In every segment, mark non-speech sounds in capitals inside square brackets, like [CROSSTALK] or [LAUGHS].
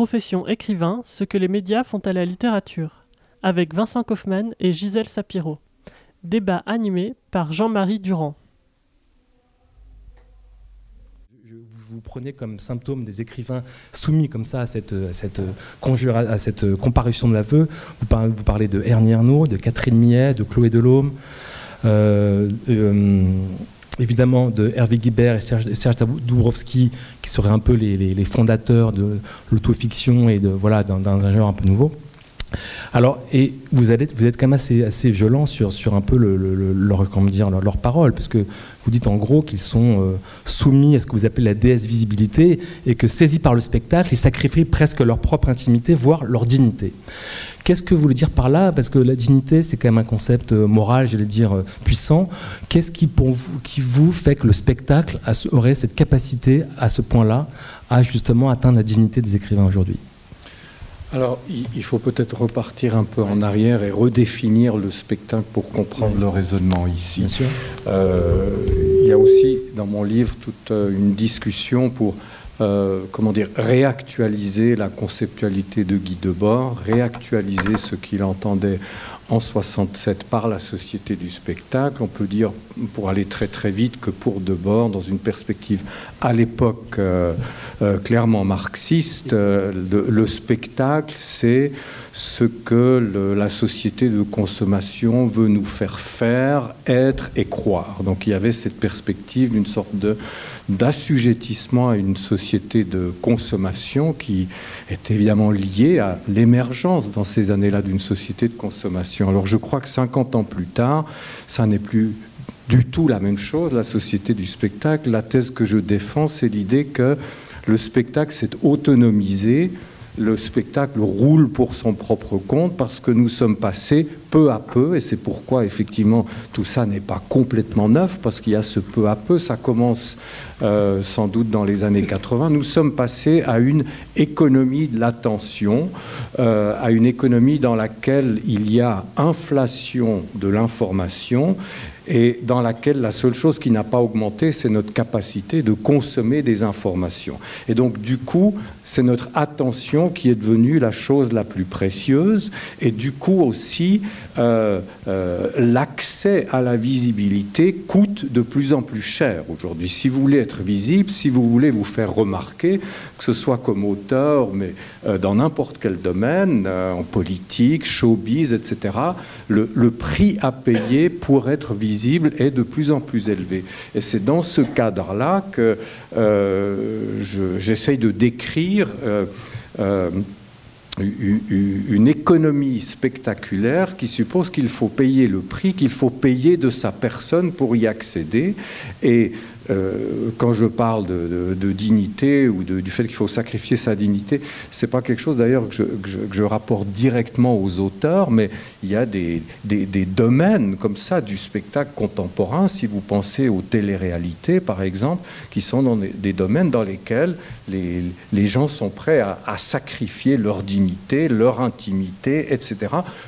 profession écrivain, ce que les médias font à la littérature, avec Vincent Kaufmann et Gisèle Sapiro. Débat animé par Jean-Marie Durand. vous prenez comme symptôme des écrivains soumis comme ça à cette, comparution de l'aveu. Vous parlez, de Ernie Arnaud, de Catherine Millet, de Chloé Delhomme. Euh, euh, évidemment de Hervé Guibert et Serge, Serge qui seraient un peu les, fondateurs de l'autofiction et de voilà d'un genre un peu nouveau. Alors, et vous, êtes, quand même assez, violent sur, un peu le, leur, comment dire, leur, parole, parce que vous dites en gros qu'ils sont euh, soumis à ce que vous appelez la déesse visibilité, et que saisis par le spectacle, ils sacrifient presque leur propre intimité, voire leur dignité. Qu'est-ce que vous voulez dire par là? Parce que la dignité, c'est quand même un concept euh, moral, j'allais dire, euh, puissant. Qu'est-ce qui vous fait que le spectacle aurait cette capacité, à ce point-là, à justement atteindre la dignité des écrivains aujourd'hui? Alors, il faut peut-être repartir un peu en arrière et redéfinir le spectacle pour comprendre le raisonnement ici. Bien sûr. Euh, il y a aussi dans mon livre toute une discussion pour euh, comment dire, réactualiser la conceptualité de Guy Debord, réactualiser ce qu'il entendait en 67 par la société du spectacle. On peut dire, pour aller très très vite, que pour Debord, dans une perspective à l'époque euh, euh, clairement marxiste, le, spectacle, c'est ce que la société de consommation veut nous faire faire, être et croire. Donc il y avait cette perspective d'une sorte de d'assujettissement à une société de consommation qui est évidemment liée à l'émergence dans ces années-là d'une société de consommation. Alors je crois que 50 ans plus tard, ça n'est plus du tout la même chose, la société du spectacle. La thèse que je défends, c'est l'idée que le spectacle s'est autonomisé le spectacle roule pour son propre compte parce que nous sommes passés peu à peu, et c'est pourquoi effectivement tout ça n'est pas complètement neuf, parce qu'il y a ce peu à peu, ça commence euh, sans doute dans les années 80, nous sommes passés à une économie de l'attention, euh, à une économie dans laquelle il y a inflation de l'information et dans laquelle la seule chose qui n'a pas augmenté, c'est notre capacité de consommer des informations. Et donc, du coup, c'est notre attention qui est devenue la chose la plus précieuse, et du coup aussi, euh, euh, l'accès à la visibilité coûte de plus en plus cher aujourd'hui. Si vous voulez être visible, si vous voulez vous faire remarquer, que ce soit comme auteur, mais euh, dans n'importe quel domaine, en politique, showbiz, etc., le, le prix à payer pour être visible est de plus en plus élevé. Et c'est dans ce cadre-là que euh, j'essaye de décrire euh, euh, une économie spectaculaire qui suppose qu'il faut payer le prix, qu'il faut payer de sa personne pour y accéder. Et euh, quand je parle de, dignité ou du fait qu'il faut sacrifier sa dignité, c'est pas quelque chose d'ailleurs que, je, rapporte directement aux auteurs, mais il y a des, domaines comme ça du spectacle contemporain, si vous pensez aux téléréalités par exemple, qui sont dans des, domaines dans lesquels les, gens sont prêts à, à, sacrifier leur dignité, leur intimité, etc.,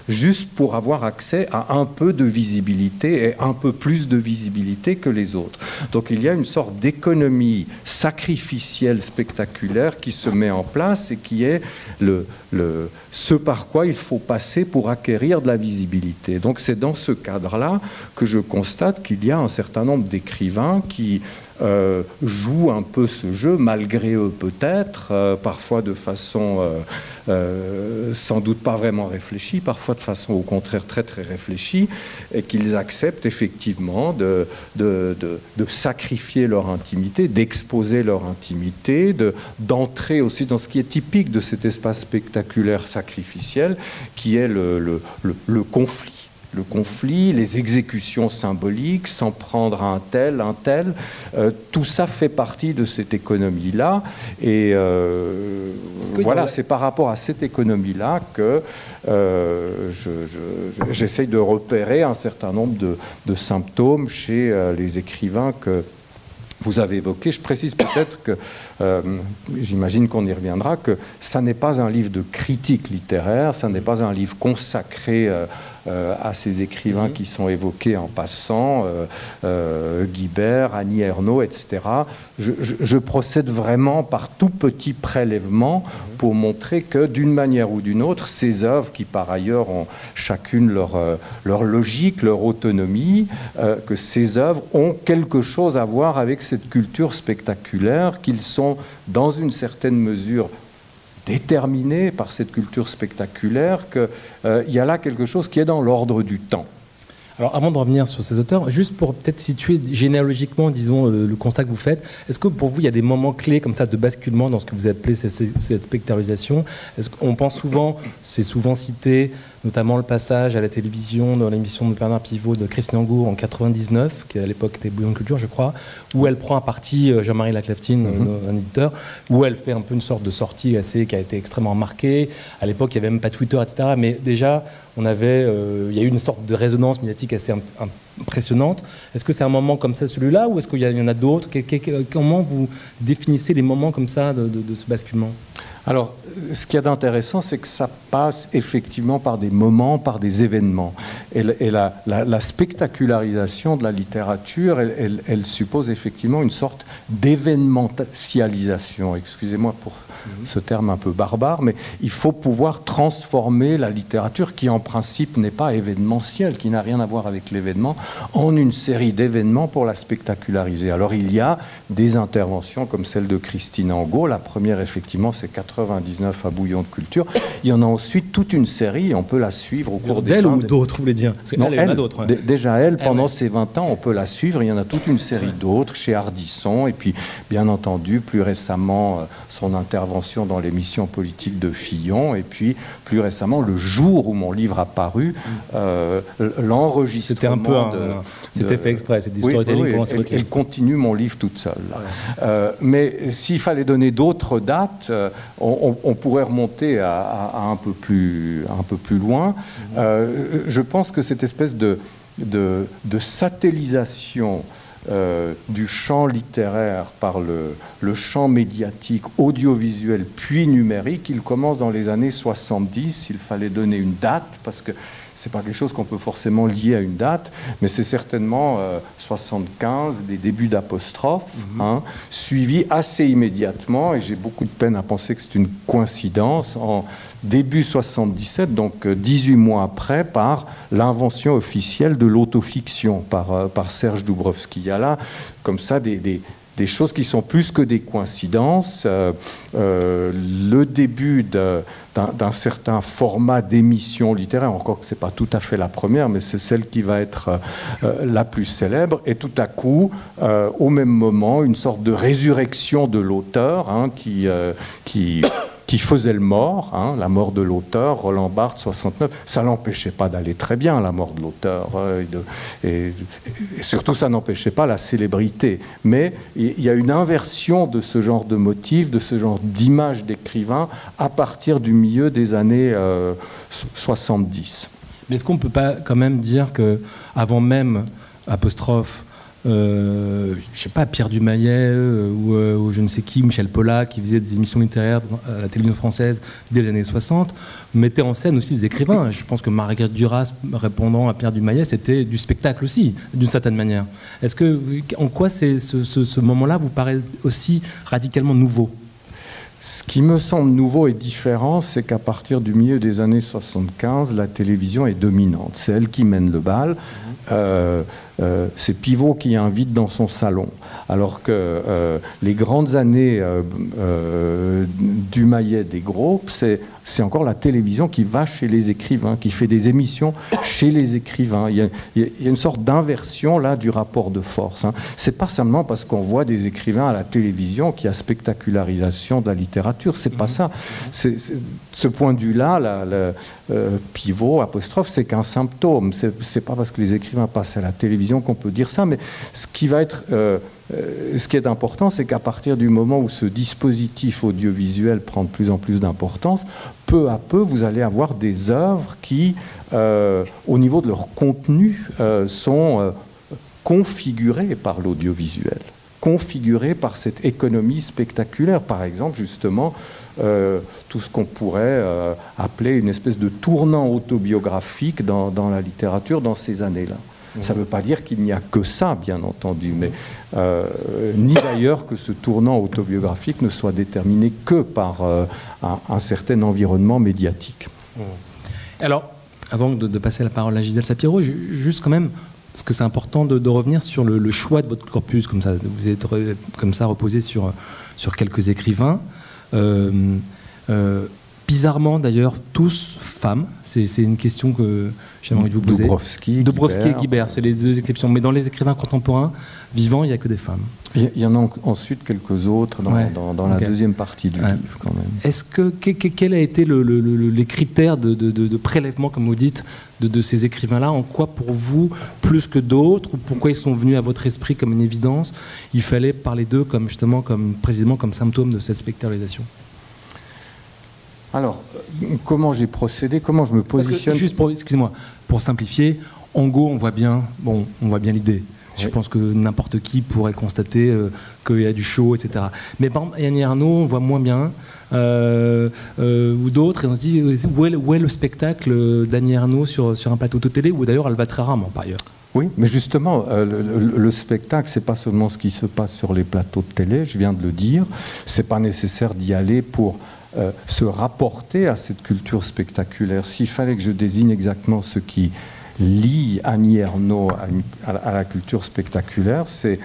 juste pour avoir accès à un peu de visibilité et un peu plus de visibilité que les autres. Donc il y a une sorte d'économie sacrificielle spectaculaire qui se met en place et qui est ce par quoi il faut passer pour acquérir de la visibilité. Donc c'est dans ce cadre-là que je constate qu'il y a un certain nombre d'écrivains qui euh, jouent un peu ce jeu, malgré eux peut-être, euh, parfois de façon euh, sans doute pas vraiment réfléchie, parfois de façon au contraire très très réfléchie, et qu'ils acceptent effectivement de, de, de, sacrifier leur intimité, d'exposer leur intimité, d'entrer aussi dans ce qui est typique de cet espace spectaculaire sacrificiel, qui est le, le, le conflit le conflit, les exécutions symboliques, s'en prendre à un tel, un tel, euh, tout ça fait partie de cette économie-là. Et euh, voilà, c'est par rapport à cette économie-là que euh, j'essaye de repérer un certain nombre de, de symptômes chez les écrivains que vous avez évoqué. Je précise peut-être que, euh, j'imagine qu'on y reviendra, que ça n'est pas un livre de critique littéraire, ça n'est pas un livre consacré euh, à ces écrivains mhm. qui sont évoqués en passant, Guibert, Annie Ernaux, etc. Je, procède vraiment par tout petit prélèvement mhm. pour montrer que d'une manière ou d'une autre, ces œuvres qui par ailleurs ont chacune leur, leur logique, leur autonomie, que ces œuvres ont quelque chose à voir avec cette culture spectaculaire, qu'ils sont dans une certaine mesure déterminés par cette culture spectaculaire, qu'il euh, y a là quelque chose qui est dans l'ordre du temps. Alors avant de revenir sur ces auteurs, juste pour peut-être situer généalogiquement, disons, le, constat que vous faites, est-ce que pour vous, il y a des moments clés comme ça de basculement dans ce que vous appelez cette, cette spectacularisation Est-ce qu'on pense souvent, c'est souvent cité, notamment le passage à la télévision dans l'émission de Bernard Pivot de Christian Angour en 99, qui à l'époque était Bouillon de Culture, je crois, où elle prend à partie euh, Jean-Marie Laclaftine, mhm. un éditeur, où elle fait un peu une sorte de sortie assez qui a été extrêmement marquée. À l'époque, il n'y avait même pas Twitter, etc. Mais déjà, on avait, euh, il y a eu une sorte de résonance médiatique assez impressionnante. Est-ce que c'est un moment comme ça, celui-là, ou est-ce qu'il y, en a d'autres? Comment vous définissez les moments comme ça de ce basculement? Alors, ce qui est intéressant, c'est que ça passe effectivement par des moments, par des événements. Et, la, spectacularisation de la littérature, elle, suppose effectivement une sorte d'événementialisation. Excusez-moi pour. Ce terme un peu barbare, mais il faut pouvoir transformer la littérature qui en principe n'est pas événementielle, qui n'a rien à voir avec l'événement, en une série d'événements pour la spectaculariser. Alors il y a des interventions comme celle de Christine Angot. La première, effectivement, c'est 99 à Bouillon de Culture. Il y en a ensuite toute une série, on peut la suivre au cours des... D'elle ou d'autres, vous voulez dire non, elle, a d'autres. Déjà elle, pendant ces 20 ans, on peut la suivre. Il y en a toute une série d'autres chez Ardisson. Et puis, bien entendu, plus récemment, euh, son intervention dans l'émission politique de Fillon. Et puis, plus récemment, le jour où mon livre a paru, mm. euh, l'enregistrement... C'était un peu... C'était fait exprès, c'est du storytelling oui, elle, elle, continue mon livre toute seule. Euh, mais s'il fallait donner d'autres dates, on, pourrait remonter à, un, peu plus, un peu plus loin. Mhm. Euh, je pense que cette espèce de, de, satellisation euh, du champ littéraire par le, le, champ médiatique, audiovisuel, puis numérique, il commence dans les années 70. Il fallait donner une date, parce que c'est pas quelque chose qu'on peut forcément lier à une date, mais c'est certainement 75, euh, des débuts d'apostrophe, mhm. hein, suivi assez immédiatement, et j'ai beaucoup de peine à penser que c'est une coïncidence, en début 77, donc 18 euh, mois après, par l'invention officielle de l'autofiction par, euh, par Serge Dubrovski. Il y a là, comme ça, des, choses qui sont plus que des coïncidences. Euh, le début d'un certain format d'émission littéraire, encore que ce n'est pas tout à fait la première, mais c'est celle qui va être la plus célèbre, et tout à coup, au même moment, une sorte de résurrection de l'auteur hein, qui qui faisait le mort, hein, la mort de l'auteur, Roland Barthes, 69. Ça n'empêchait pas d'aller très bien, la mort de l'auteur. Euh, et, surtout, ça n'empêchait pas la célébrité. Mais il y a une inversion de ce genre de motifs, de ce genre d'image d'écrivain à partir du milieu des années 70. Euh, Mais est-ce qu'on ne peut pas quand même dire que avant même apostrophe euh, je sais pas, Pierre Dumayet euh, euh, ou, je ne sais qui, Michel Pollack, qui faisait des émissions littéraires à la télévision française dès les années 60, mettait en scène aussi des écrivains. Je pense que Marguerite Duras, répondant à Pierre Dumayet, c'était du spectacle aussi, d'une certaine manière. Est-ce que, en quoi ce, ce moment-là vous paraît aussi radicalement nouveau? Ce qui me semble nouveau et différent, c'est qu'à partir du milieu des années 75, la télévision est dominante. C'est elle qui mène le bal. Euh, euh, c'est Pivot qui invite dans son salon. Alors que euh, les grandes années du maillet des groupes, c'est c'est encore la télévision qui va chez les écrivains, qui fait des émissions chez les écrivains. Il y a, une sorte d'inversion là du rapport de force. Hein. C'est pas seulement parce qu'on voit des écrivains à la télévision qu'il y a spectacularisation de la littérature. C'est pas ça. C'est, ce point de vue-là, le euh, pivot, apostrophe, c'est qu'un symptôme. C'est, pas parce que les écrivains passent à la télévision qu'on peut dire ça. Mais ce qui va être euh, ce qui est important, c'est qu'à partir du moment où ce dispositif audiovisuel prend de plus en plus d'importance, peu à peu, vous allez avoir des œuvres qui, euh, au niveau de leur contenu, euh, sont configurées par l'audiovisuel. configurée par cette économie spectaculaire. Par exemple, justement, euh, tout ce qu'on pourrait euh, appeler une espèce de tournant autobiographique dans la littérature dans ces années-là. Ça ne veut pas dire qu'il n'y a que ça, bien entendu, mais euh, ni d'ailleurs que ce tournant autobiographique ne soit déterminé que par un, un, certain environnement médiatique. Mmh. Alors, avant de, passer la parole à Gisèle Sapiro, juste quand même, parce que c'est important de, revenir sur le, choix de votre corpus, comme ça, vous êtes comme ça reposé sur, sur quelques écrivains. Euh, euh, bizarrement d'ailleurs, tous femmes. C'est une question que j'ai envie de vous poser. Dubrovski, Dubrovski et Guibert, c'est les deux exceptions. Mais dans les écrivains contemporains vivants, il n'y a que des femmes. Il y en a ensuite quelques autres dans, ouais. dans, dans okay. la deuxième partie du ouais. livre, quand même. Est-ce que, que, quel a été le, le, le, les critères de, de, de, de, prélèvement, comme vous dites, de, ces écrivains-là En quoi, pour vous, plus que d'autres, ou pourquoi ils sont venus à votre esprit comme une évidence? Il fallait parler d'eux comme justement, comme précisément comme symptôme de cette spectralisation. Alors, comment j'ai procédé Comment je me positionne que, Juste pour, excusez-moi, pour simplifier, en Go, on voit bien, bon, on voit bien l'idée. Oui. Je pense que n'importe qui pourrait constater euh, qu'il y a du show, etc. Mais par exemple, Yannick Arnaud, on voit moins bien, euh, euh, ou d'autres, et on se dit où est, où est le spectacle d'Annie Arnaud sur, sur un plateau de télé, ou d'ailleurs elle va très rarement par ailleurs. Oui, mais justement, euh, le, le, spectacle, c'est pas seulement ce qui se passe sur les plateaux de télé, je viens de le dire. C'est pas nécessaire d'y aller pour euh, se rapporter à cette culture spectaculaire. S'il fallait que je désigne exactement ce qui lie Annie Ernaux à, la culture spectaculaire, c'est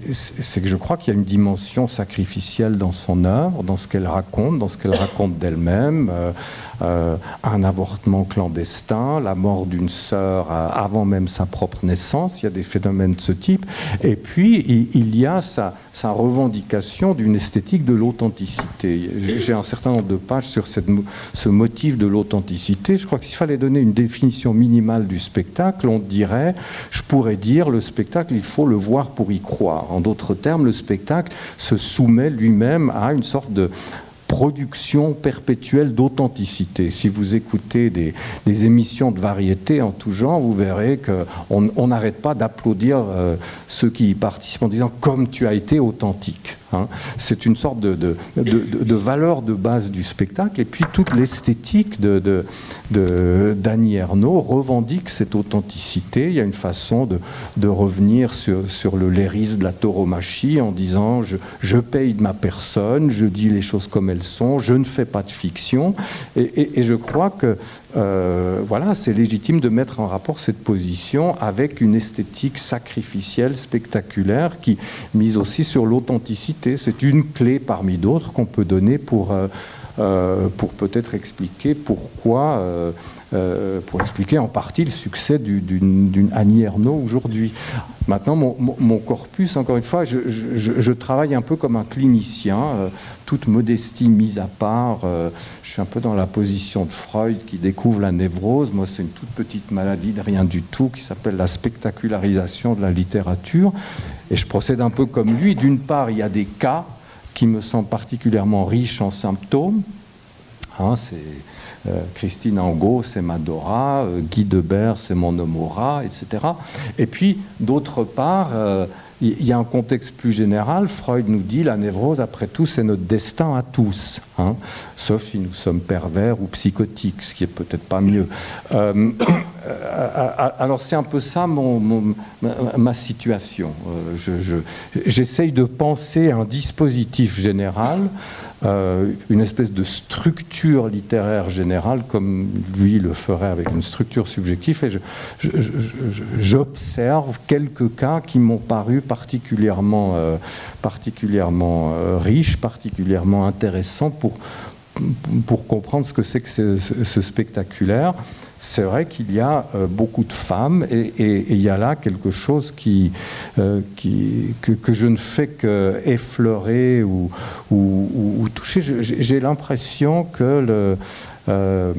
que je crois qu'il y a une dimension sacrificielle dans son œuvre, dans ce qu'elle raconte, dans ce qu'elle raconte d'elle-même. Euh, euh, un avortement clandestin, la mort d'une sœur avant même sa propre naissance, il y a des phénomènes de ce type. Et puis, il, y a sa, revendication d'une esthétique de l'authenticité. J'ai un certain nombre de pages sur ce motif de l'authenticité. Je crois que s'il fallait donner une définition minimale du spectacle, on dirait, je pourrais dire, le spectacle, il faut le voir pour y croire. En d'autres termes, le spectacle se soumet lui-même à une sorte de production perpétuelle d'authenticité. Si vous écoutez des, émissions de variété en tout genre, vous verrez qu'on n'arrête pas d'applaudir euh, ceux qui y participent en disant comme tu as été authentique. Hein. C'est une sorte de, de, de, de, valeur de base du spectacle. Et puis toute l'esthétique d'Annie Ernaux revendique cette authenticité. Il y a une façon de, revenir sur, le léris de la tauromachie en disant je, paye de ma personne, je dis les choses comme elles sont, je ne fais pas de fiction. Et je crois que euh, voilà, c'est légitime de mettre en rapport cette position avec une esthétique sacrificielle, spectaculaire, qui mise aussi sur l'authenticité. C'est une clé parmi d'autres qu'on peut donner pour, euh, euh, pour peut-être expliquer pourquoi. Euh, pour expliquer en partie le succès d'une Annie Ernaux aujourd'hui. Maintenant, mon, corpus, encore une fois, je, travaille un peu comme un clinicien, euh, toute modestie mise à part. Euh, je suis un peu dans la position de Freud qui découvre la névrose. Moi, c'est une toute petite maladie de rien du tout qui s'appelle la spectacularisation de la littérature. Et je procède un peu comme lui. D'une part, il y a des cas qui me semblent particulièrement riches en symptômes. Hein, c'est euh, Christine Angot, c'est Madora, euh, Guy Debert, c'est mon Nomora, etc. Et puis, d'autre part, euh, il y a un contexte plus général. Freud nous dit la névrose, après tout, c'est notre destin à tous, hein, sauf si nous sommes pervers ou psychotiques, ce qui est peut-être pas mieux. Euh, [COUGHS] alors c'est un peu ça mon, ma situation. J'essaye je, de penser un dispositif général, euh, une espèce de structure littéraire générale, comme lui le ferait avec une structure subjective, et j'observe quelques cas qui m'ont paru particulièrement, euh, particulièrement euh, riches, particulièrement intéressants pour, pour comprendre ce que c'est que ce, ce spectaculaire c'est vrai qu'il y a euh, beaucoup de femmes et, il y a là quelque chose euh, que, que, je ne fais qu'effleurer ou, ou, ou, toucher. J'ai l'impression que le, euh,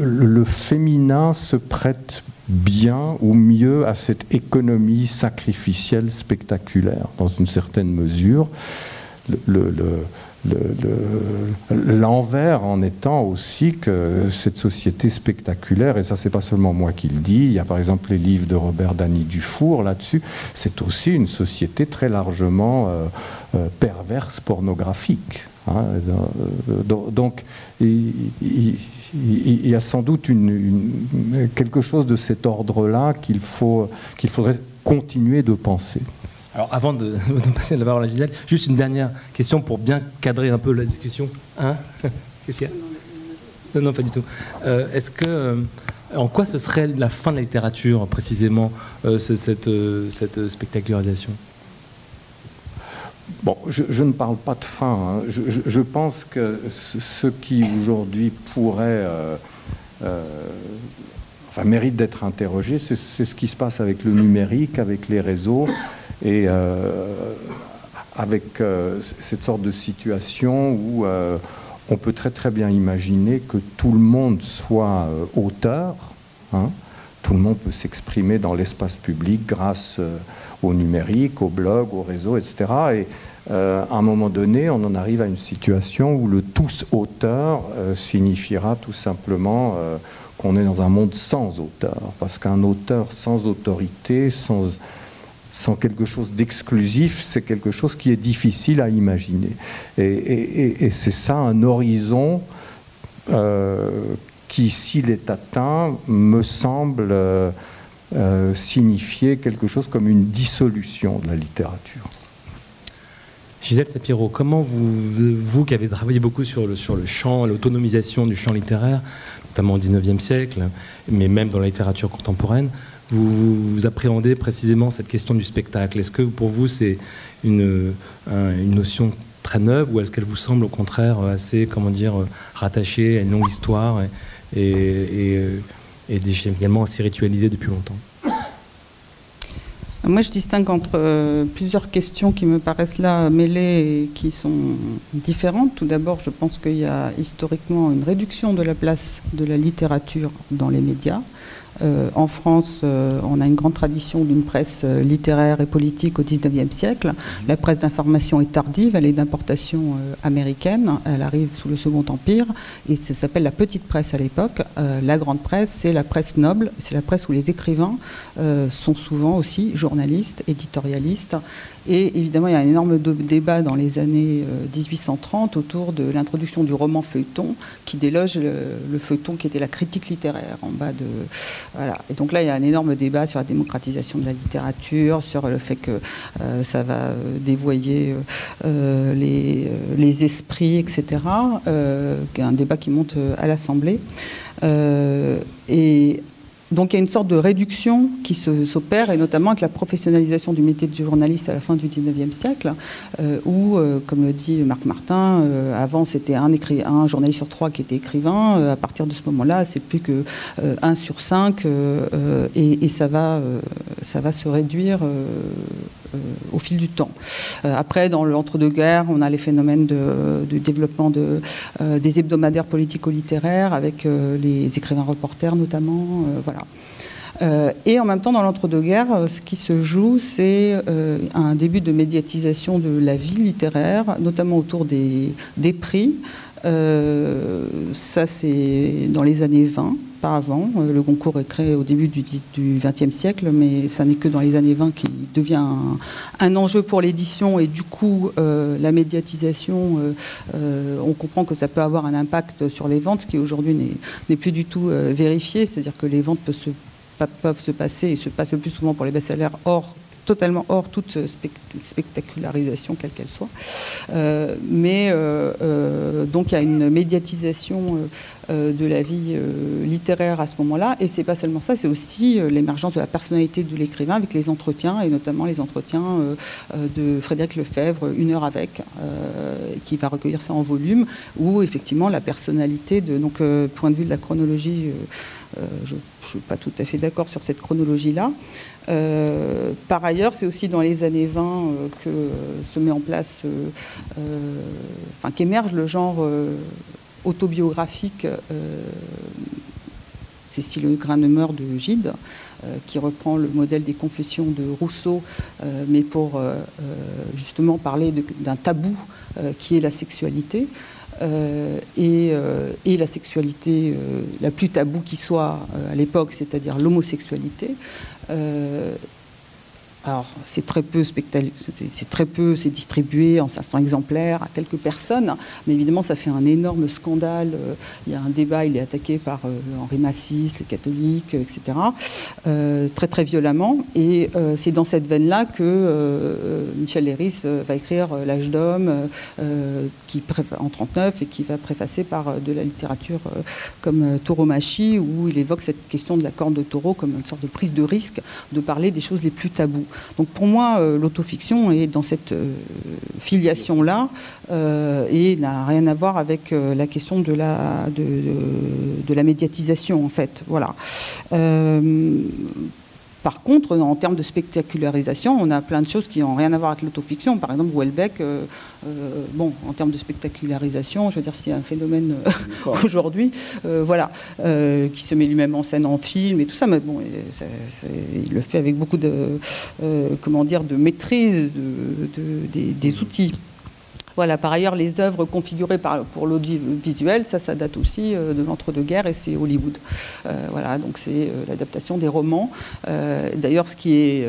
le, féminin se prête bien ou mieux à cette économie sacrificielle spectaculaire dans une certaine mesure. L'envers en étant aussi que cette société spectaculaire, et ça c'est pas seulement moi qui le dis, il y a par exemple les livres de Robert Dany Dufour là-dessus, c'est aussi une société très largement euh, euh, perverse, pornographique. Hein. donc il, y a sans doute quelque chose de cet ordre-là qu'il faudrait continuer de penser. Alors avant [LAUGHS] de, passer la parole à Gisèle, juste une dernière question pour bien cadrer un peu la discussion. Hein [LAUGHS] Qu'est-ce qu'il y a non, pas du tout. Euh, est-ce que, euh, en quoi ce serait la fin de la littérature précisément, euh, cette, cette spectacularisation? Bon, je, ne parle pas de fin. Hein. Je, pense que ce, qui aujourd'hui pourrait, enfin, mérite d'être interrogé, c'est ce qui se passe avec le numérique, avec les réseaux et euh, avec euh, cette sorte de situation où euh, on peut très très bien imaginer que tout le monde soit auteur. Hein. tout le monde peut s'exprimer dans l'espace public grâce au numérique, au blog, au réseau, etc. Et à un moment donné, on en arrive à une situation où le tous auteur signifiera tout simplement qu'on est dans un monde sans auteur. Parce qu'un auteur sans autorité, sans sans quelque chose d'exclusif, c'est quelque chose qui est difficile à imaginer. Et, c'est ça un horizon euh, qui, s'il est atteint, me semble euh, euh, signifier quelque chose comme une dissolution de la littérature. Gisèle Sapiro, comment vous, vous qui avez travaillé beaucoup sur le, sur le champ, l'autonomisation du champ littéraire, notamment au XIXe siècle, mais même dans la littérature contemporaine, vous, appréhendez précisément cette question du spectacle Est-ce que pour vous c'est une, notion très neuve ou est-ce qu'elle vous semble au contraire assez, comment dire, rattachée à une longue histoire et, et également assez ritualisée depuis longtemps? Moi, je distingue entre euh, plusieurs questions qui me paraissent là mêlées et qui sont différentes. Tout d'abord, je pense qu'il y a historiquement une réduction de la place de la littérature dans les médias. Euh, en France, euh, on a une grande tradition d'une presse euh, littéraire et politique au XIXe siècle. La presse d'information est tardive, elle est d'importation américaine, elle arrive sous le Second Empire, et ça s'appelle la petite presse à l'époque. la grande presse, c'est la presse noble, c'est la presse où les écrivains sont souvent aussi journalistes, éditorialistes, et évidemment, il y a un énorme débat dans les années 1830 autour de l'introduction du roman feuilleton, qui déloge le, feuilleton qui était la critique littéraire en bas de, voilà. Et donc là, il y a un énorme débat sur la démocratisation de la littérature, sur le fait que euh, ça va euh, dévoyer euh, les, les, esprits, etc. un débat qui monte à l'Assemblée. et donc il y a une sorte de réduction qui s'opère, et notamment avec la professionnalisation du métier de journaliste à la fin du 19e siècle, euh, où, euh, comme le dit Marc Martin, euh, avant c'était un, journaliste sur trois qui était écrivain, à partir de ce moment-là c'est plus que un sur cinq, et, ça, va, ça va se réduire au fil du temps. après, dans l'entre-deux-guerres, on a les phénomènes de, développement de, des hebdomadaires politico-littéraires, avec les écrivains reporters notamment. Euh, et en même temps, dans l'entre-deux-guerres, euh, ce qui se joue, c'est euh, un début de médiatisation de la vie littéraire, notamment autour des, des prix. ça, c'est dans les années 20 avant. Le concours est créé au début du XXe siècle, mais ça n'est que dans les années 20 qu'il devient un, enjeu pour l'édition et du coup la médiatisation, on comprend que ça peut avoir un impact sur les ventes, ce qui aujourd'hui n'est plus du tout vérifié, c'est-à-dire que les ventes peuvent se peuvent se passer, et se passent le plus souvent pour les best-sellers, hors totalement hors toute spectacularisation, quelle qu'elle soit. Euh, mais euh, euh, donc il y a une médiatisation de la vie littéraire à ce moment-là. Et c'est pas seulement ça, c'est aussi l'émergence de la personnalité de l'écrivain avec les entretiens, et notamment les entretiens de Frédéric Lefebvre, Une heure avec, qui va recueillir ça en volume, où effectivement la personnalité, de, donc point de vue de la chronologie, je ne suis pas tout à fait d'accord sur cette chronologie-là. Euh, par ailleurs, c'est aussi dans les années 20 euh, que se met en place, euh, enfin qu'émerge le genre autobiographique Cécile Granemeur de Gide, qui reprend le modèle des confessions de Rousseau, mais pour justement parler d'un tabou qui est la sexualité. et, la sexualité la plus taboue qui soit à l'époque, c'est-à-dire l'homosexualité, 呃 alors, c'est très peu c'est très peu, c'est distribué en 500 exemplaires à quelques personnes, mais évidemment, ça fait un énorme scandale. Euh, il y a un débat, il est attaqué par euh, Henri Massis, les catholiques, etc., euh, très très violemment. Et c'est dans cette veine-là que Michel Léris va écrire L'âge d'homme, en 39 et qui va préfacer par de la littérature comme Tauromachi, où il évoque cette question de la corne de taureau comme une sorte de prise de risque de parler des choses les plus tabous. Donc pour moi, euh, l'autofiction est dans cette euh, filiation-là euh, et n'a rien à voir avec la question de la, de, la médiatisation, en fait. Voilà. Par contre, en termes de spectacularisation, on a plein de choses qui n'ont rien à voir avec l'autofiction. Par exemple, Welbeck, euh, euh, bon, en termes de spectacularisation, je veux dire, s'il y a un phénomène euh, [LAUGHS] aujourd'hui, voilà, qui se met lui-même en scène en film et tout ça, mais bon, il le fait avec beaucoup de, comment dire, de maîtrise des outils. Voilà, par ailleurs, les œuvres configurées pour l'audiovisuel, ça, ça date aussi euh, de l'entre-deux-guerres et c'est Hollywood. Euh, voilà, donc c'est euh, l'adaptation des romans. D'ailleurs, ce qui est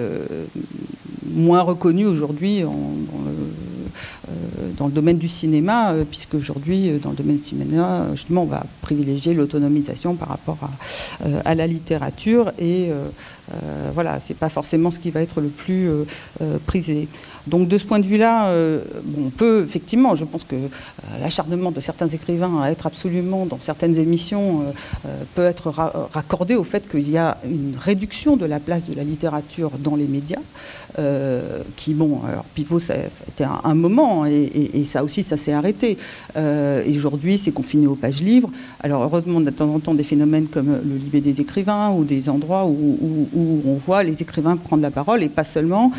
moins reconnu aujourd'hui domaine du cinéma, puisque aujourd'hui, dans le domaine du cinéma, justement, on va privilégier l'autonomisation par rapport à, la littérature et voilà, c'est pas forcément ce qui va être le plus prisé. Donc de ce point de vue-là, euh, on peut effectivement, je pense que euh, l'acharnement de certains écrivains à être absolument dans certaines émissions euh, peut être raccordé au fait qu'il y a une réduction de la place de la littérature dans les médias, qui, bon, alors Pivot, ça, a été un, moment, et, ça aussi, ça s'est arrêté. et aujourd'hui, c'est confiné aux pages livres. Alors heureusement, de temps en temps des phénomènes comme le Libé des écrivains, ou des endroits où, on voit les écrivains prendre la parole, et pas seulement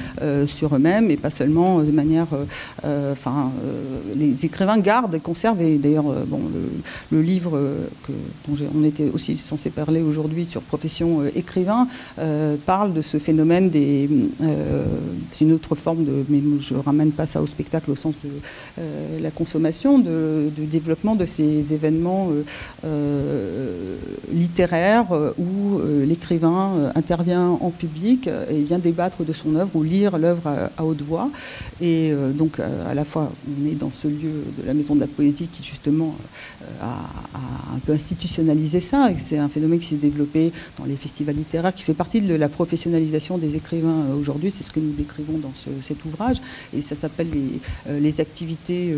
sur eux-mêmes, et pas seulement de manière. Euh, euh, enfin, euh, les écrivains gardent et conservent, et d'ailleurs, bon, le, livre dont on était aussi censé parler aujourd'hui sur profession écrivain parle de ce phénomène des. c'est une autre forme de. Mais je ne ramène pas ça au spectacle au de la consommation, de, du développement de ces événements littéraires où l'écrivain intervient en public et vient débattre de son œuvre ou lire l'œuvre à haute voix. Et euh, donc, euh, à la fois, on est dans ce lieu de la Maison de la Poésie qui, justement, euh, a, un peu institutionnalisé ça. C'est un phénomène qui s'est développé dans les festivals littéraires, qui fait partie de la professionnalisation des écrivains aujourd'hui. C'est ce que nous décrivons dans cet ouvrage. Et ça s'appelle les, activités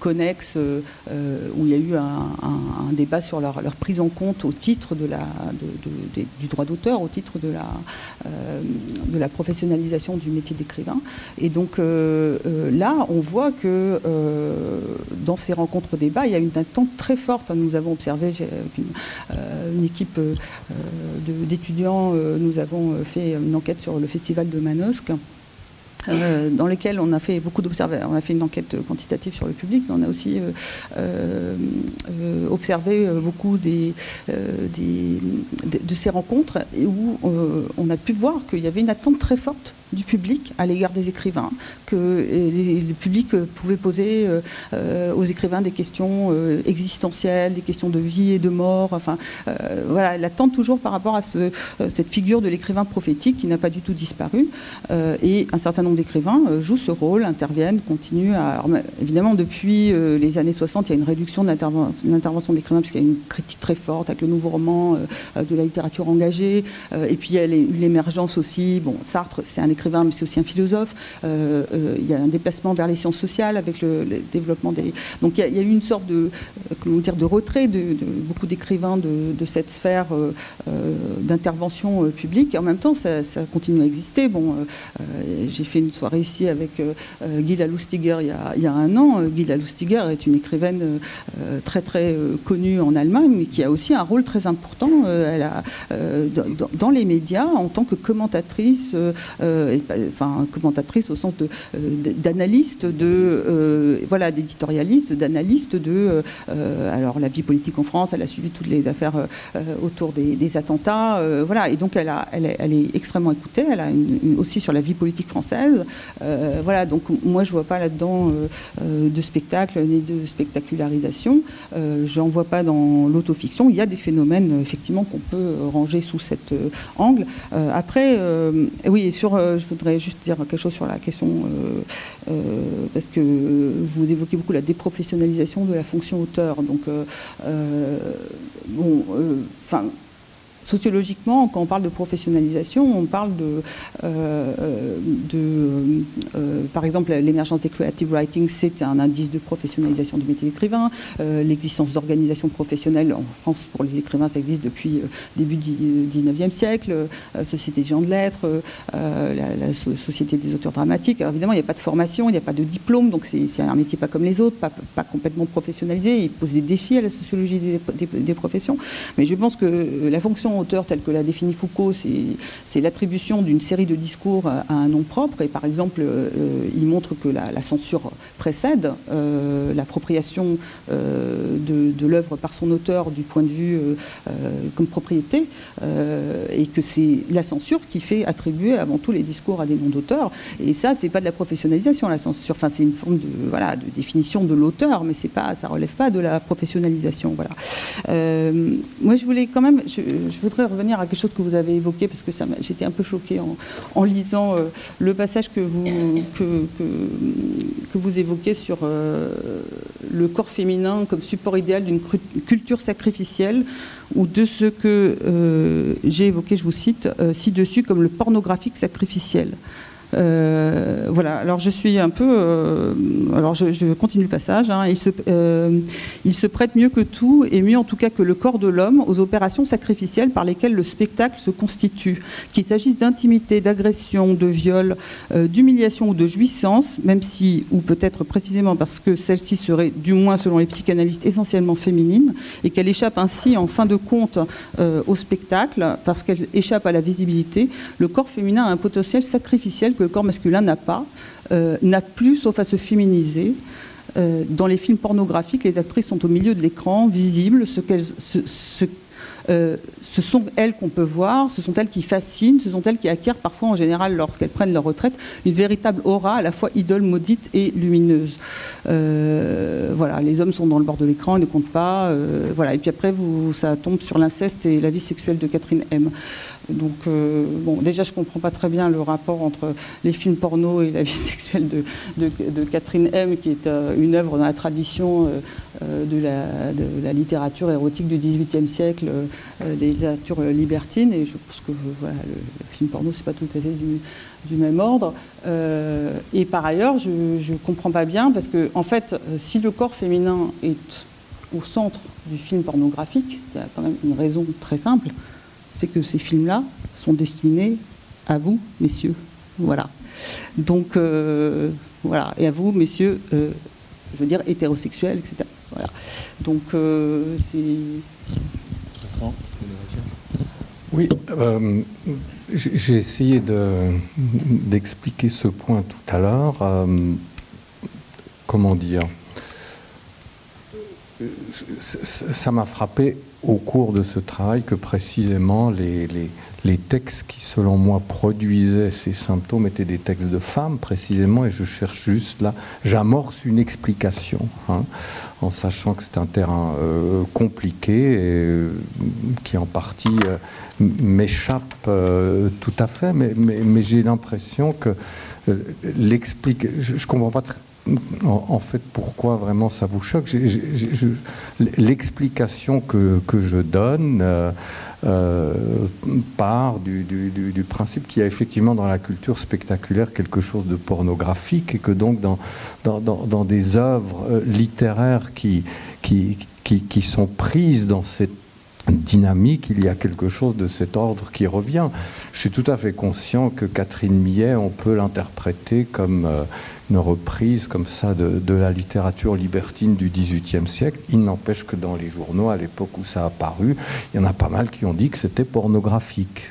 connexes, où il y a eu un, débat sur leur, prise en compte au titre du droit d'auteur, au titre de la, professionnalisation du métier d'écrivain. Et donc euh, euh, là, on voit que euh, dans ces rencontres débats, il y a une attente très forte. Nous avons observé une, une, équipe d'étudiants, nous avons fait une enquête sur le festival de Manosque. Euh, dans lesquels on a fait beaucoup d'observations. On a fait une enquête quantitative sur le public, mais on a aussi euh, euh, observé beaucoup de ces rencontres où on a pu voir qu'il y avait une attente très forte du public à l'égard des écrivains, que le public pouvait poser aux écrivains des questions existentielles, des questions de vie et de mort. Enfin, voilà, l'attente toujours par rapport à ce, cette figure de l'écrivain prophétique qui n'a pas du tout disparu. et un certain nombre d'écrivains euh, jouent ce rôle, interviennent, continuent à. évidemment, depuis euh, les années 60, il y a une réduction de l'intervention d'écrivains, puisqu'il y a une critique très forte avec le nouveau roman euh, de la littérature engagée. et puis il y a eu l'émergence aussi. Bon, Sartre, c'est un écrivain, mais c'est aussi un philosophe. il y a un déplacement vers les sciences sociales avec le, développement des. Donc il y, a, eu une sorte de, comment dire, de retrait de, beaucoup d'écrivains de, cette sphère d'intervention publique. Et en même temps, ça, ça, continue à exister. Bon, j'ai fait une soirée ici avec Gila Lustiger il y, a, un an. Gila Lustiger est une écrivaine très très connue en Allemagne, mais qui a aussi un rôle très important elle a, dans, les médias en tant que commentatrice, enfin commentatrice au sens d'analyste, de, voilà, d'éditorialiste, d'analyste de alors la vie politique en France. Elle a suivi toutes les affaires autour des, attentats, voilà. Et donc elle, a, elle, est extrêmement écoutée. Elle a aussi sur la vie politique française. Euh, voilà, donc moi je vois pas là-dedans euh, euh, de spectacle ni de spectacularisation. J'en vois pas dans l'autofiction. Il y a des phénomènes effectivement qu'on peut ranger sous cet angle. après, oui, sur, je voudrais juste dire quelque chose sur la question parce que vous évoquez beaucoup la déprofessionnalisation de la fonction auteur. Donc, bon, sociologiquement, quand on parle de professionnalisation, on parle de, euh, de euh, par exemple, l'émergence des creative writing, c'est un indice de professionnalisation du métier d'écrivain. Euh, l'existence d'organisations professionnelles en France pour les écrivains, ça existe depuis le début du 19e siècle. Société des gens de lettres, la, Société des auteurs dramatiques. Alors évidemment, il n'y a pas de formation, il n'y a pas de diplôme, donc c'est un métier pas comme les autres, pas, complètement professionnalisé. Il pose des défis à la sociologie des professions. Mais je pense que la fonction auteur tel que l'a défini Foucault, c'est l'attribution d'une série de discours à un nom propre. Et par exemple, euh, il montre que la, censure précède euh, l'appropriation euh, de, l'œuvre par son auteur du point de vue comme propriété, et que c'est la censure qui fait attribuer avant tout les discours à des noms d'auteurs. Et ça, c'est pas de la professionnalisation, la censure. Enfin, c'est une forme de, voilà, de définition de l'auteur, mais c'est pas, ça relève pas de la professionnalisation. Voilà. moi, je voulais quand même, voudrais revenir à quelque chose que vous avez évoqué, parce que j'étais un peu choquée en, lisant euh, le passage que vous, que, vous évoquez sur euh, le corps féminin comme support idéal d'une culture sacrificielle, ou de ce que euh, j'ai évoqué, je vous cite, ci-dessus, comme le pornographique sacrificiel. Euh, voilà, alors je suis un peu. Euh, alors je, continue le passage. Hein. euh, il, se, prête mieux que tout, et mieux en tout cas que le corps de l'homme, aux opérations sacrificielles par lesquelles le spectacle se constitue. Qu'il s'agisse d'intimité, d'agression, de viol, d'humiliation ou de jouissance, même si, ou peut-être précisément parce que celle-ci serait, du moins selon les psychanalystes, essentiellement féminine, et qu'elle échappe ainsi en fin de compte au spectacle, parce qu'elle échappe à la visibilité, le corps féminin a un potentiel sacrificiel le corps masculin n'a pas, euh, n'a plus, sauf à se féminiser. Euh, dans les films pornographiques, les actrices sont au milieu de l'écran, visibles, euh, ce sont elles qu'on peut voir, ce sont elles qui fascinent, ce sont elles qui acquièrent parfois, en général, lorsqu'elles prennent leur retraite, une véritable aura, à la fois idole, maudite et lumineuse. Voilà, les hommes sont dans le bord de l'écran, ils ne comptent pas. Voilà, et puis après, vous, ça tombe sur l'inceste et la vie sexuelle de Catherine M. Donc, bon, déjà, je ne comprends pas très bien le rapport entre les films porno et la vie [LAUGHS] sexuelle de, de, Catherine M, qui est une œuvre dans la tradition de la, de, la, littérature érotique du XVIIIe siècle, les littérature libertine, et je pense que le, film porno, c'est pas tout à fait du, même ordre. Euh, et par ailleurs, je ne comprends pas bien, parce que, en fait, si le corps féminin est au centre du film pornographique, il y a quand même une raison très simple, c'est que ces films-là sont destinés à vous, messieurs. Voilà. Donc, euh, voilà. Et à vous, messieurs, euh, je veux dire hétérosexuels, etc. Voilà. Donc, c'est. Oui, euh, j'ai essayé d'expliquer ce point tout à l'heure. Euh, comment dire? Ça m'a frappé au cours de ce travail que précisément les, textes qui, selon moi, produisaient ces symptômes étaient des textes de femmes, précisément, et je cherche juste là, j'amorce une explication, hein, en sachant que c'est un terrain euh, compliqué et euh, qui en partie euh, m'échappe tout à fait, mais, mais, j'ai l'impression que l'explique, je ne comprends pas très en, fait, pourquoi vraiment ça vous choque L'explication que, que, je donne euh, euh, part du, du, principe qu'il y a effectivement dans la culture spectaculaire quelque chose de pornographique et que donc dans, dans, dans, des œuvres euh, littéraires qui, qui, qui, qui, sont prises dans cette dynamique, il y a quelque chose de cet ordre qui revient. Je suis tout à fait conscient que Catherine Millet, on peut l'interpréter comme une reprise comme ça de, la littérature libertine du XVIIIe siècle. Il n'empêche que dans les journaux, à l'époque où ça a apparu, il y en a pas mal qui ont dit que c'était pornographique.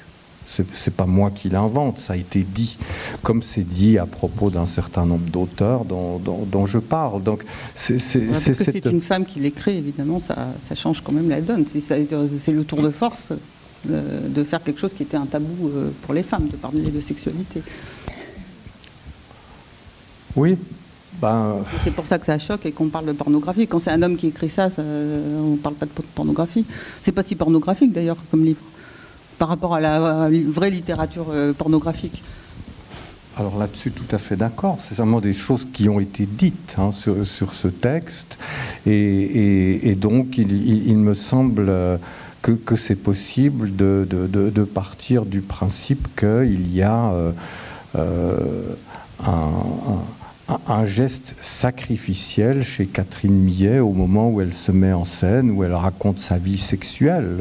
C'est pas moi qui l'invente, ça a été dit, comme c'est dit à propos d'un certain nombre d'auteurs dont, dont, je parle. Donc, c'est c'est une femme qui l'écrit, évidemment, ça, ça, change quand même la donne. C'est le tour de force de, faire quelque chose qui était un tabou euh, pour les femmes, de parler de sexualité. Oui. Ben... C'est pour ça que ça choque et qu'on parle de pornographie. Quand c'est un homme qui écrit ça, on ne parle pas de pornographie. C'est pas si pornographique d'ailleurs comme livre par rapport à la, vraie littérature euh, pornographique. Alors là-dessus, tout à fait d'accord. C'est seulement des choses qui ont été dites hein, sur, ce texte. Et, donc, il, me semble euh, que, c'est possible de, partir du principe qu'il y a euh, un, geste sacrificiel chez Catherine Millet au moment où elle se met en scène, où elle raconte sa vie sexuelle.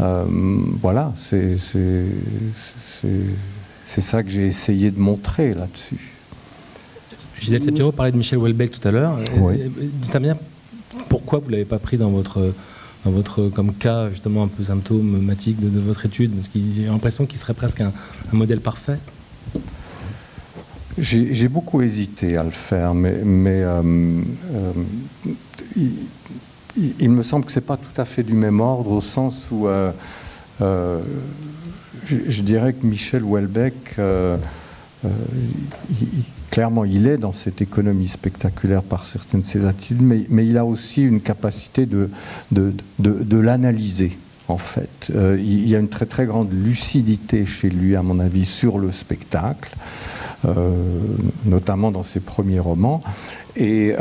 Euh, voilà, c'est ça que j'ai essayé de montrer là-dessus. Gisèle Sapiro parlait de Michel Houellebecq tout à l'heure. Oui. bien pourquoi vous ne l'avez pas pris dans votre, dans votre comme cas justement un peu symptomatique de, de votre étude? Parce qu'il j'ai l'impression qu'il serait presque un, modèle parfait. J'ai beaucoup hésité à le faire, mais, euh, euh, il, me semble que ce n'est pas tout à fait du même ordre, au sens où euh, je, dirais que Michel Houellebecq, clairement, il est dans cette économie spectaculaire par certaines de ses attitudes, mais, il a aussi une capacité de, l'analyser. En fait, il y a une très très grande lucidité chez lui, à mon avis, sur le spectacle. Notamment dans ses premiers romans. Et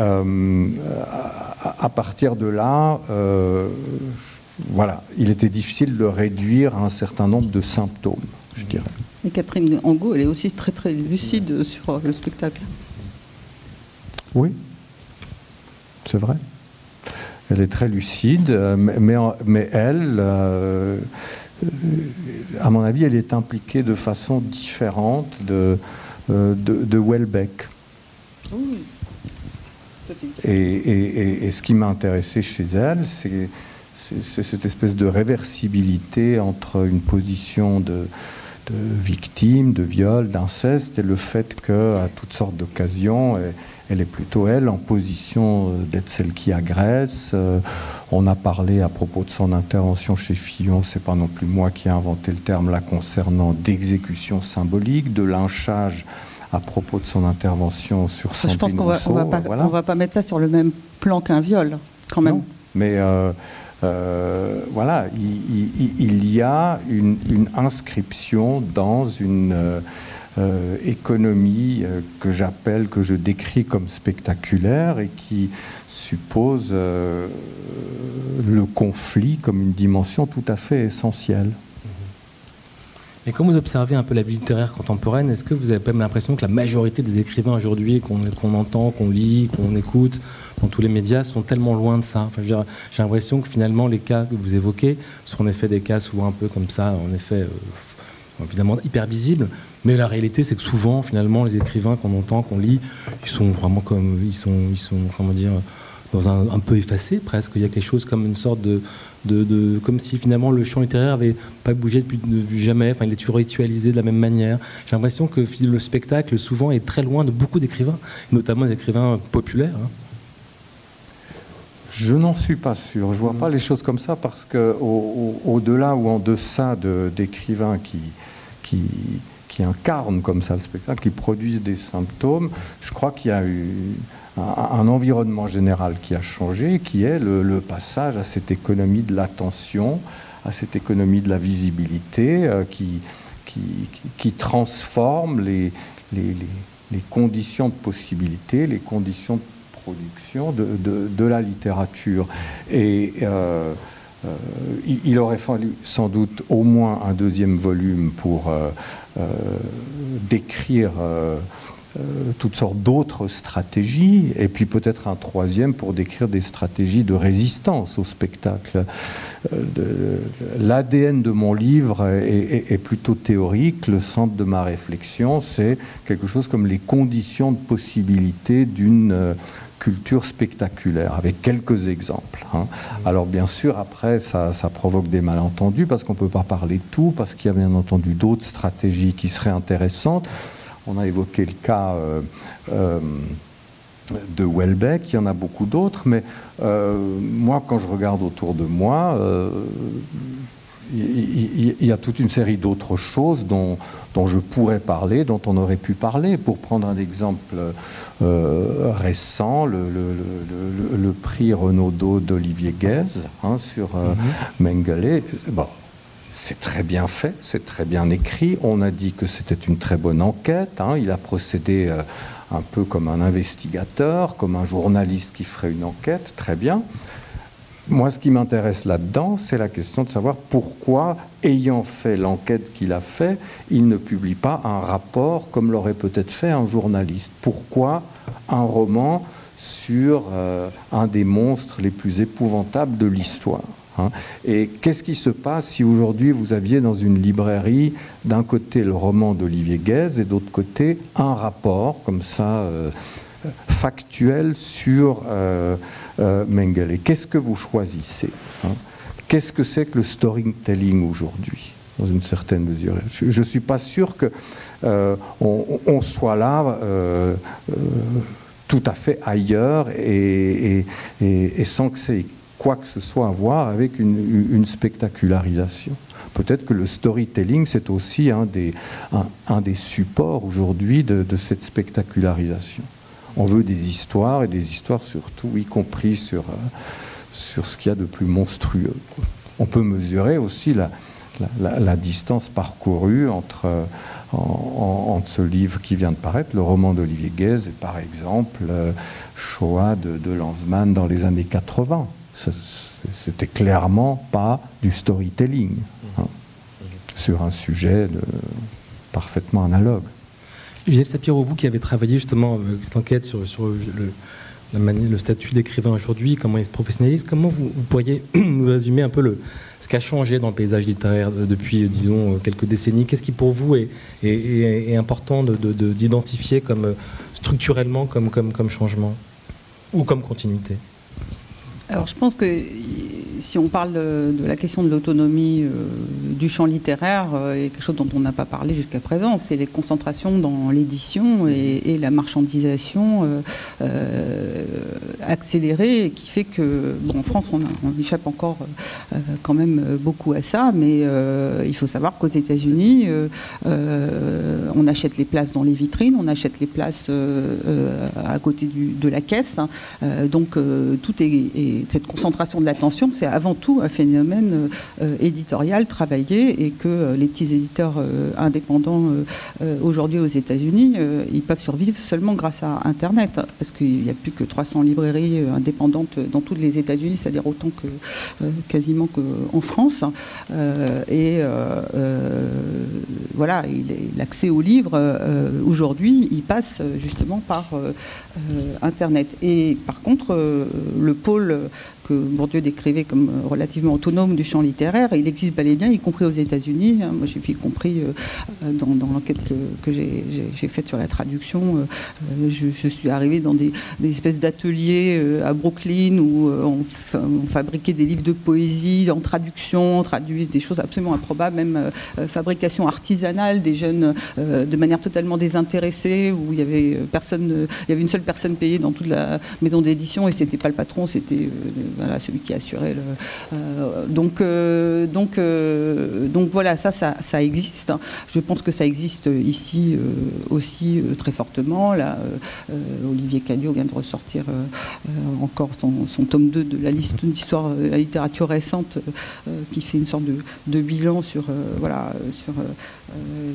à partir de là, euh, voilà, il était difficile de réduire un certain nombre de symptômes, je dirais. Et Catherine Angot, elle est aussi très très lucide sur le spectacle. Oui, c'est vrai. Elle est très lucide, mais, mais elle, euh, à mon avis, elle est impliquée de façon différente de, euh, de, de Welbeck. Oui. Et, ce qui m'a intéressé chez elle, c'est cette espèce de réversibilité entre une position de, victime, de viol, d'inceste, et le fait qu'à toutes sortes d'occasions, elle est plutôt, elle, en position d'être celle qui agresse. Euh, on a parlé à propos de son intervention chez Fillon, c'est pas non plus moi qui ai inventé le terme là concernant d'exécution symbolique, de lynchage à propos de son intervention sur Je pense qu'on va, va, pas, mettre ça sur le même plan qu'un viol, quand même. mais euh, euh, voilà, il, y a une, inscription dans une euh, économie que j'appelle, que je décris comme spectaculaire et qui suppose le conflit comme une dimension tout à fait essentielle. Et quand vous observez un peu la vie littéraire contemporaine, est-ce que vous avez pas l'impression que la majorité des écrivains aujourd'hui qu'on entend, qu'on lit, qu'on écoute dans tous les médias sont tellement loin de ça? J'ai l'impression que finalement les cas que vous évoquez sont en effet des cas souvent un peu comme ça, en effet euh, évidemment hyper visibles, mais la réalité c'est que souvent finalement les écrivains qu'on entend, qu'on lit, ils sont vraiment comme ils sont, ils sont comment dire dans un, un peu effacé presque. Il y a quelque chose comme une sorte de de, comme si finalement le champ littéraire n'avait pas bougé depuis, jamais, enfin, il est toujours ritualisé de la même manière. J'ai l'impression que le spectacle, souvent, est très loin de beaucoup d'écrivains, notamment des écrivains populaires. Hein. Je n'en suis pas sûr. Je vois pas les choses comme ça parce que au-delà ou en deçà d'écrivains qui, qui, incarnent comme ça le spectacle, qui produisent des symptômes, je crois qu'il y a eu un, environnement général qui a changé, qui est le, passage à cette économie de l'attention, à cette économie de la visibilité, euh, qui, qui, transforme les, conditions de possibilité, les conditions de production de, la littérature. Et euh, euh, il, aurait fallu sans doute au moins un deuxième volume pour décrire toutes sortes d'autres stratégies, et puis peut-être un troisième pour décrire des stratégies de résistance au spectacle. L'ADN de mon livre est, plutôt théorique, le centre de ma réflexion, c'est quelque chose comme les conditions de possibilité d'une culture spectaculaire, avec quelques exemples. Hein. Alors bien sûr, après, ça, provoque des malentendus, parce qu'on ne peut pas parler de tout, parce qu'il y a bien entendu d'autres stratégies qui seraient intéressantes. On a évoqué le cas euh, euh, de Welbeck, il y en a beaucoup d'autres, mais euh, moi, quand je regarde autour de moi, il y a toute une série d'autres choses dont, dont, je pourrais parler, dont on aurait pu parler. Pour prendre un exemple euh, récent, le, le, le, prix Renaudot d'Olivier Guèze hein, sur euh, mhm. Mengele. Bon, c'est très bien fait, c'est très bien écrit. On a dit que c'était une très bonne enquête. Hein. Il a procédé euh, un peu comme un investigateur, comme un journaliste qui ferait une enquête. Très bien. Moi, ce qui m'intéresse là-dedans, c'est la question de savoir pourquoi, ayant fait l'enquête qu'il a fait, il ne publie pas un rapport comme l'aurait peut-être fait un journaliste. Pourquoi un roman sur euh, un des monstres les plus épouvantables de l'histoire hein? Et qu'est-ce qui se passe si aujourd'hui vous aviez dans une librairie d'un côté le roman d'Olivier Guèze et d'autre côté un rapport comme ça euh, factuel sur euh, euh, Mengele. Qu'est-ce que vous choisissez hein? Qu'est-ce que c'est que le storytelling aujourd'hui dans une certaine mesure? Je ne suis pas sûr qu'on euh, on soit là euh, tout à fait ailleurs et, sans que c'est quoi que ce soit à voir avec une, spectacularisation. Peut-être que le storytelling, c'est aussi un, des supports aujourd'hui de, cette spectacularisation on veut des histoires et des histoires surtout, y compris sur, euh, sur ce qu'il y a de plus monstrueux. On peut mesurer aussi la, la, distance parcourue entre, euh, entre ce livre qui vient de paraître, le roman d'Olivier Guèze, et par exemple euh, Shoah de, de Lanzmann dans les années 80. C'était clairement pas du storytelling hein, sur un sujet de, parfaitement analogue. Gisèle Sapiro, vous qui avez travaillé justement avec cette enquête sur, le, le statut d'écrivain aujourd'hui, comment il se professionnalise, comment vous, pourriez [CLEARS THROAT] nous résumer un peu le, ce qui a changé dans le paysage littéraire depuis, disons, quelques décennies? Qu'est-ce qui pour vous est, important d'identifier comme structurellement comme, comme, comme changement ou comme continuité? Alors je pense que si on parle de, la question de l'autonomie euh, du champ littéraire, euh, quelque chose dont on n'a pas parlé jusqu'à présent, c'est les concentrations dans l'édition et, la marchandisation euh, accélérée qui fait que, en France, on, échappe encore quand même beaucoup à ça, mais il faut savoir qu'aux États-Unis, on achète les places dans les vitrines, on achète les places à côté de la caisse, donc tout est, cette concentration de l'attention, c'est avant tout un phénomène euh, éditorial travaillé et que euh, les petits éditeurs euh, indépendants aujourd'hui aux États-Unis, ils peuvent survivre seulement grâce à Internet, parce qu'il n'y a plus que 300 librairies indépendantes dans tous les États-Unis, c'est-à-dire autant que quasiment qu'en France. et voilà, l'accès aux livres aujourd'hui, il passe justement par Internet. Et par contre, le pôle que Bourdieu décrivait comme euh, relativement autonome du champ littéraire. Il existe bel et bien, y compris aux États-Unis. Hein. Moi, j'ai y compris euh, euh, dans, l'enquête que, j'ai faite sur la traduction. Je, suis arrivée dans des, espèces d'ateliers à Brooklyn où on, fabriquait des livres de poésie en traduction, on traduit des choses absolument improbables, même fabrication artisanale des jeunes de manière totalement désintéressée, où il y avait personne, il y avait une seule personne payée dans toute la maison d'édition et c'était pas le patron, c'était celui qui assurait le. Euh, donc, euh, donc, euh, donc voilà, ça, ça, existe. Je pense que ça existe ici aussi très fortement. Là, Olivier Cadio vient de ressortir encore son, tome 2 de la liste d'histoire de la littérature récente qui fait une sorte de, bilan sur, voilà, sur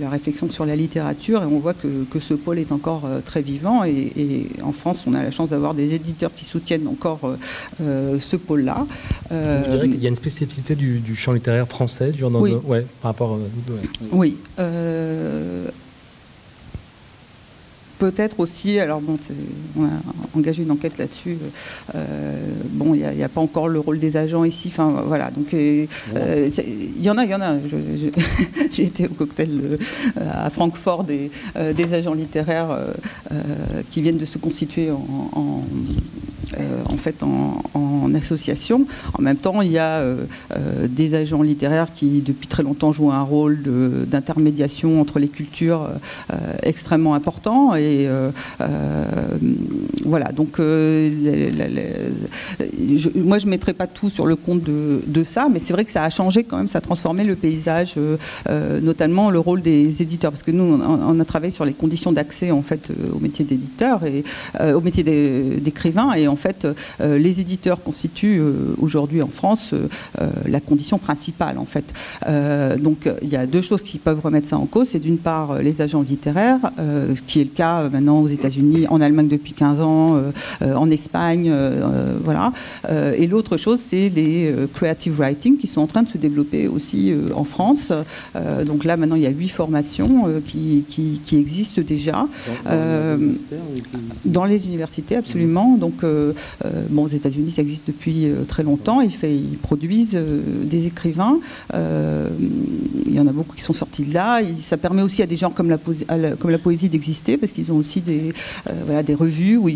la réflexion sur la littérature et on voit que, ce pôle est encore très vivant et, en France on a la chance d'avoir des éditeurs qui soutiennent encore ce pôle-là. Euh, qu'il y a une spécificité du, champ littéraire français dans oui. par rapport Oui. Euh, peut-être aussi, alors bon, on a engagé une enquête là-dessus. bon, il n'y a, pas encore le rôle des agents ici. Enfin, voilà. Donc, il y en a, il y en a. [LAUGHS] J'ai été au cocktail à Francfort des, des agents littéraires qui viennent de se constituer en euh, en fait en, association. En même temps, il y a euh, euh, des agents littéraires qui depuis très longtemps jouent un rôle d'intermédiation entre les cultures extrêmement important. Et voilà, donc moi je ne mettrai pas tout sur le compte de, ça, mais c'est vrai que ça a changé quand même, ça a transformé le paysage, notamment le rôle des éditeurs, parce que nous on, a travaillé sur les conditions d'accès en fait au métier d'éditeur et au métier d'écrivain et en fait, euh, les éditeurs constituent euh, aujourd'hui en France euh, la condition principale. En fait. donc il y a deux choses qui peuvent remettre ça en cause. C'est d'une part les agents littéraires, ce qui est le cas maintenant aux États-Unis, en Allemagne depuis 15 ans, en Espagne, voilà. et l'autre chose, c'est les creative writing qui sont en train de se développer aussi en France. donc là, maintenant, il y a huit formations qui, qui, existent déjà. Dans, les universités, absolument. Donc, euh, bon, aux États-Unis, ça existe depuis euh, très longtemps. Ils, fait, ils produisent euh, des écrivains. il y en a beaucoup qui sont sortis de là. ça permet aussi à des gens comme la, comme la poésie d'exister parce qu'ils ont aussi des, voilà, des revues. Où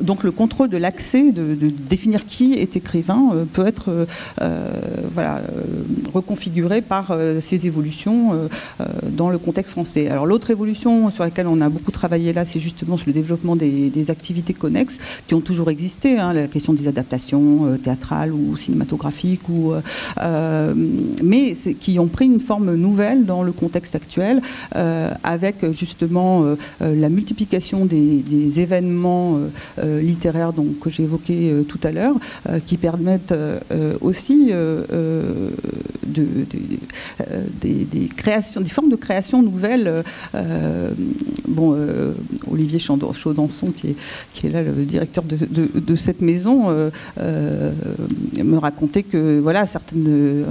donc le contrôle de l'accès, de, définir qui est écrivain, peut être voilà, reconfiguré par ces évolutions dans le contexte français. Alors l'autre évolution sur laquelle on a beaucoup travaillé là, c'est justement sur le développement des, des activités connexes qui ont toujours existé, hein, la question des adaptations euh, théâtrales ou cinématographiques, ou, euh, euh, mais qui ont pris une forme nouvelle dans le contexte actuel, avec justement la multiplication des, événements littéraires donc, que j'ai évoqués tout à l'heure, qui permettent aussi de, des, créations, des formes de création nouvelles. Olivier Chaudançon, qui est, là le directeur de cette maison euh, euh, me racontait que voilà, euh,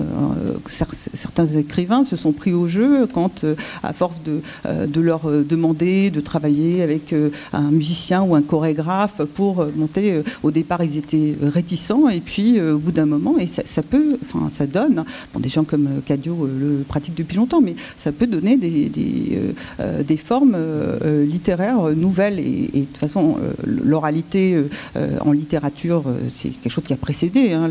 certains écrivains se sont pris au jeu quand, à force de leur demander de travailler avec un musicien ou un chorégraphe pour monter, au départ ils étaient réticents et puis au bout d'un moment, et ça, peut, enfin ça donne, bon, des gens comme Cadio le pratiquent depuis longtemps, mais ça peut donner des, des, formes littéraires nouvelles et, de toute façon l'oralité euh, en littérature, euh, c'est quelque chose qui a précédé hein,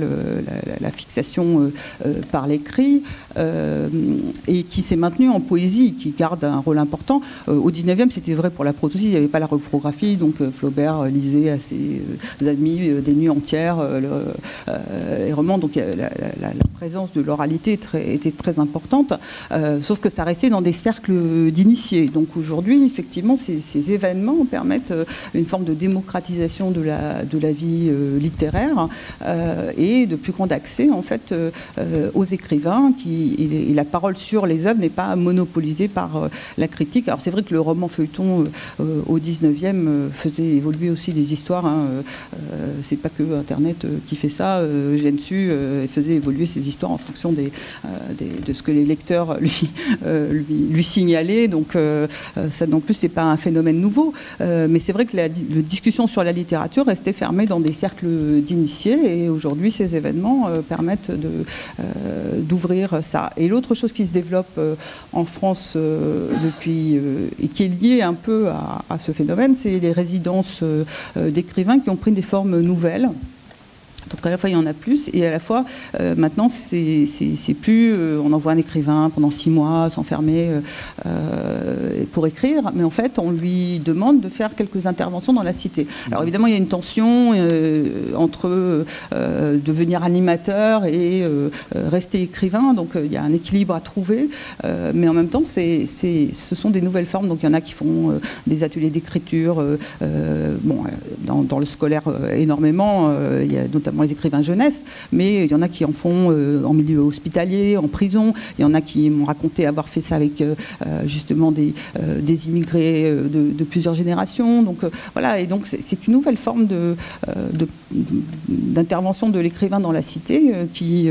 la, fixation euh, par l'écrit et qui s'est maintenu en poésie, qui garde un rôle important. au 19e, c'était vrai pour la prose aussi, il n'y avait pas la reprographie, donc Flaubert lisait à ses amis des nuits entières les romans, donc la, présence de l'oralité était très importante, sauf que ça restait dans des cercles d'initiés. Donc aujourd'hui, effectivement, ces, événements permettent une forme de démocratisation de la, vie euh, littéraire euh, et de plus grand accès en fait euh, aux écrivains qui et, la parole sur les œuvres n'est pas monopolisée par la critique. Alors c'est vrai que le roman feuilleton au 19e faisait évoluer aussi des histoires. Hein, c'est pas que Internet qui fait ça. Gensu faisait évoluer ses histoires en fonction de ce que les lecteurs [LAUGHS] lui, signalaient. Donc ça non plus c'est pas un phénomène nouveau. mais c'est vrai que la, discussion sur la littérature reste fermé dans des cercles d'initiés et aujourd'hui ces événements euh, permettent euh, d'ouvrir ça. Et l'autre chose qui se développe euh, en France depuis et qui est liée peu à ce phénomène, c'est les résidences d'écrivains qui ont pris des formes nouvelles. Donc à la fois il y en a plus et à la fois euh, maintenant c'est plus euh, on envoie un écrivain pendant six mois s'enfermer euh, pour écrire, mais en fait on lui demande de faire quelques interventions dans la cité. Alors mmh. évidemment il y a une tension entre devenir animateur et rester écrivain, donc il y a un équilibre à trouver, mais en même temps c'est ce sont des nouvelles formes. Donc il y en a qui font des ateliers d'écriture, bon dans, dans, le scolaire énormément, il y a notamment les écrivains jeunesse, mais il y en a qui en font en milieu hospitalier, en prison. Il y en a qui m'ont raconté avoir fait ça avec justement des, des immigrés de, plusieurs générations. Donc voilà, et donc c'est une nouvelle forme d'intervention de, l'écrivain dans la cité qui,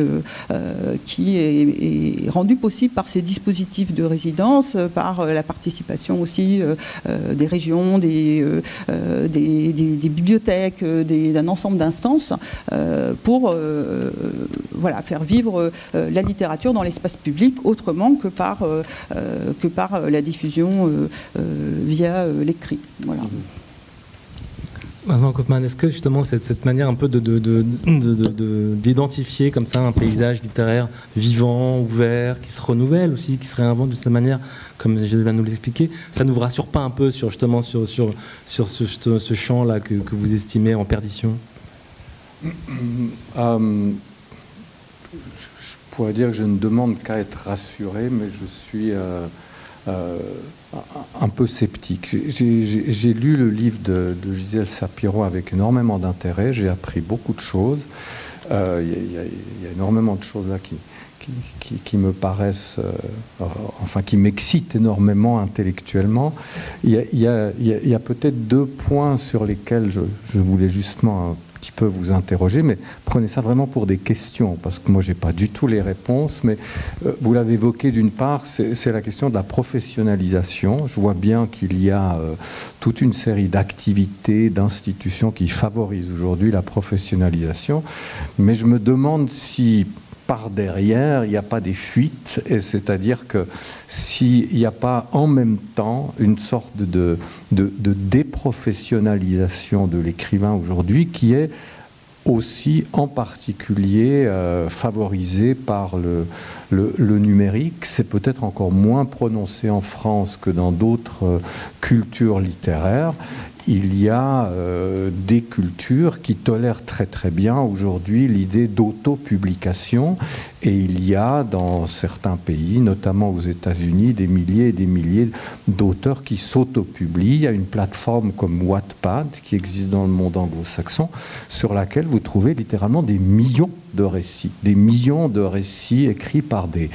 qui est, rendue possible par ces dispositifs de résidence, par la participation aussi des régions, des, des, bibliothèques, d'un ensemble d'instances pour voilà, faire vivre la littérature dans l'espace public autrement que par, que par la diffusion via l'écrit. Voilà. Vincent Kaufmann, est-ce que justement cette, cette manière un peu d'identifier de, de, comme ça un paysage littéraire vivant, ouvert, qui se renouvelle aussi, qui se réinvente de cette manière, comme je viens de nous l'expliquer, ça ne vous rassure pas un peu sur justement sur, sur, sur ce, champ-là que, vous estimez en perdition? Euh, Je pourrais dire que je ne demande qu'à être rassuré, mais je suis... Euh, euh, un peu sceptique. J'ai lu le livre de, Gisèle Sapiro avec énormément d'intérêt, j'ai appris beaucoup de choses. Il y, a énormément de choses là qui, me paraissent, enfin qui m'excitent énormément intellectuellement. Il y a, peut-être deux points sur lesquels je voulais justement petit peu vous interroger, mais prenez ça vraiment pour des questions, parce que moi, je n'ai pas du tout les réponses, mais euh, vous l'avez évoqué d'une part, c'est la question de la professionnalisation. Je vois bien qu'il y a euh, toute une série d'activités, d'institutions qui favorisent aujourd'hui la professionnalisation, mais je me demande si derrière, il n'y a pas des fuites, et c'est-à-dire que s'il n'y a pas en même temps une sorte de, déprofessionnalisation de l'écrivain aujourd'hui qui est aussi en particulier euh, favorisée par le, le, numérique. C'est peut-être encore moins prononcé en France que dans d'autres euh, cultures littéraires il y a euh, des cultures qui tolèrent très très bien aujourd'hui l'idée d'autopublication et il y a dans certains pays, notamment aux États-Unis, des milliers et des milliers d'auteurs qui s'autopublient. Il y a une plateforme comme Wattpad qui existe dans le monde anglo-saxon sur laquelle vous trouvez littéralement des millions de récits, des millions de récits écrits par des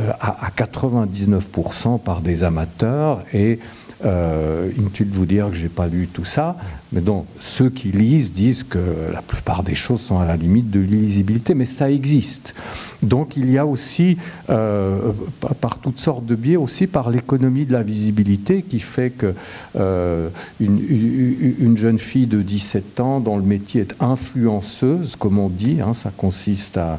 euh, à 99% par des amateurs et euh, inutile de vous dire que j'ai pas lu tout ça, mais donc ceux qui lisent disent que la plupart des choses sont à la limite de l'illisibilité, mais ça existe. Donc il y a aussi, euh, par toutes sortes de biais, aussi par l'économie de la visibilité qui fait que euh, une, une, jeune fille de 17 ans dont le métier est influenceuse, comme on dit, hein, ça consiste à,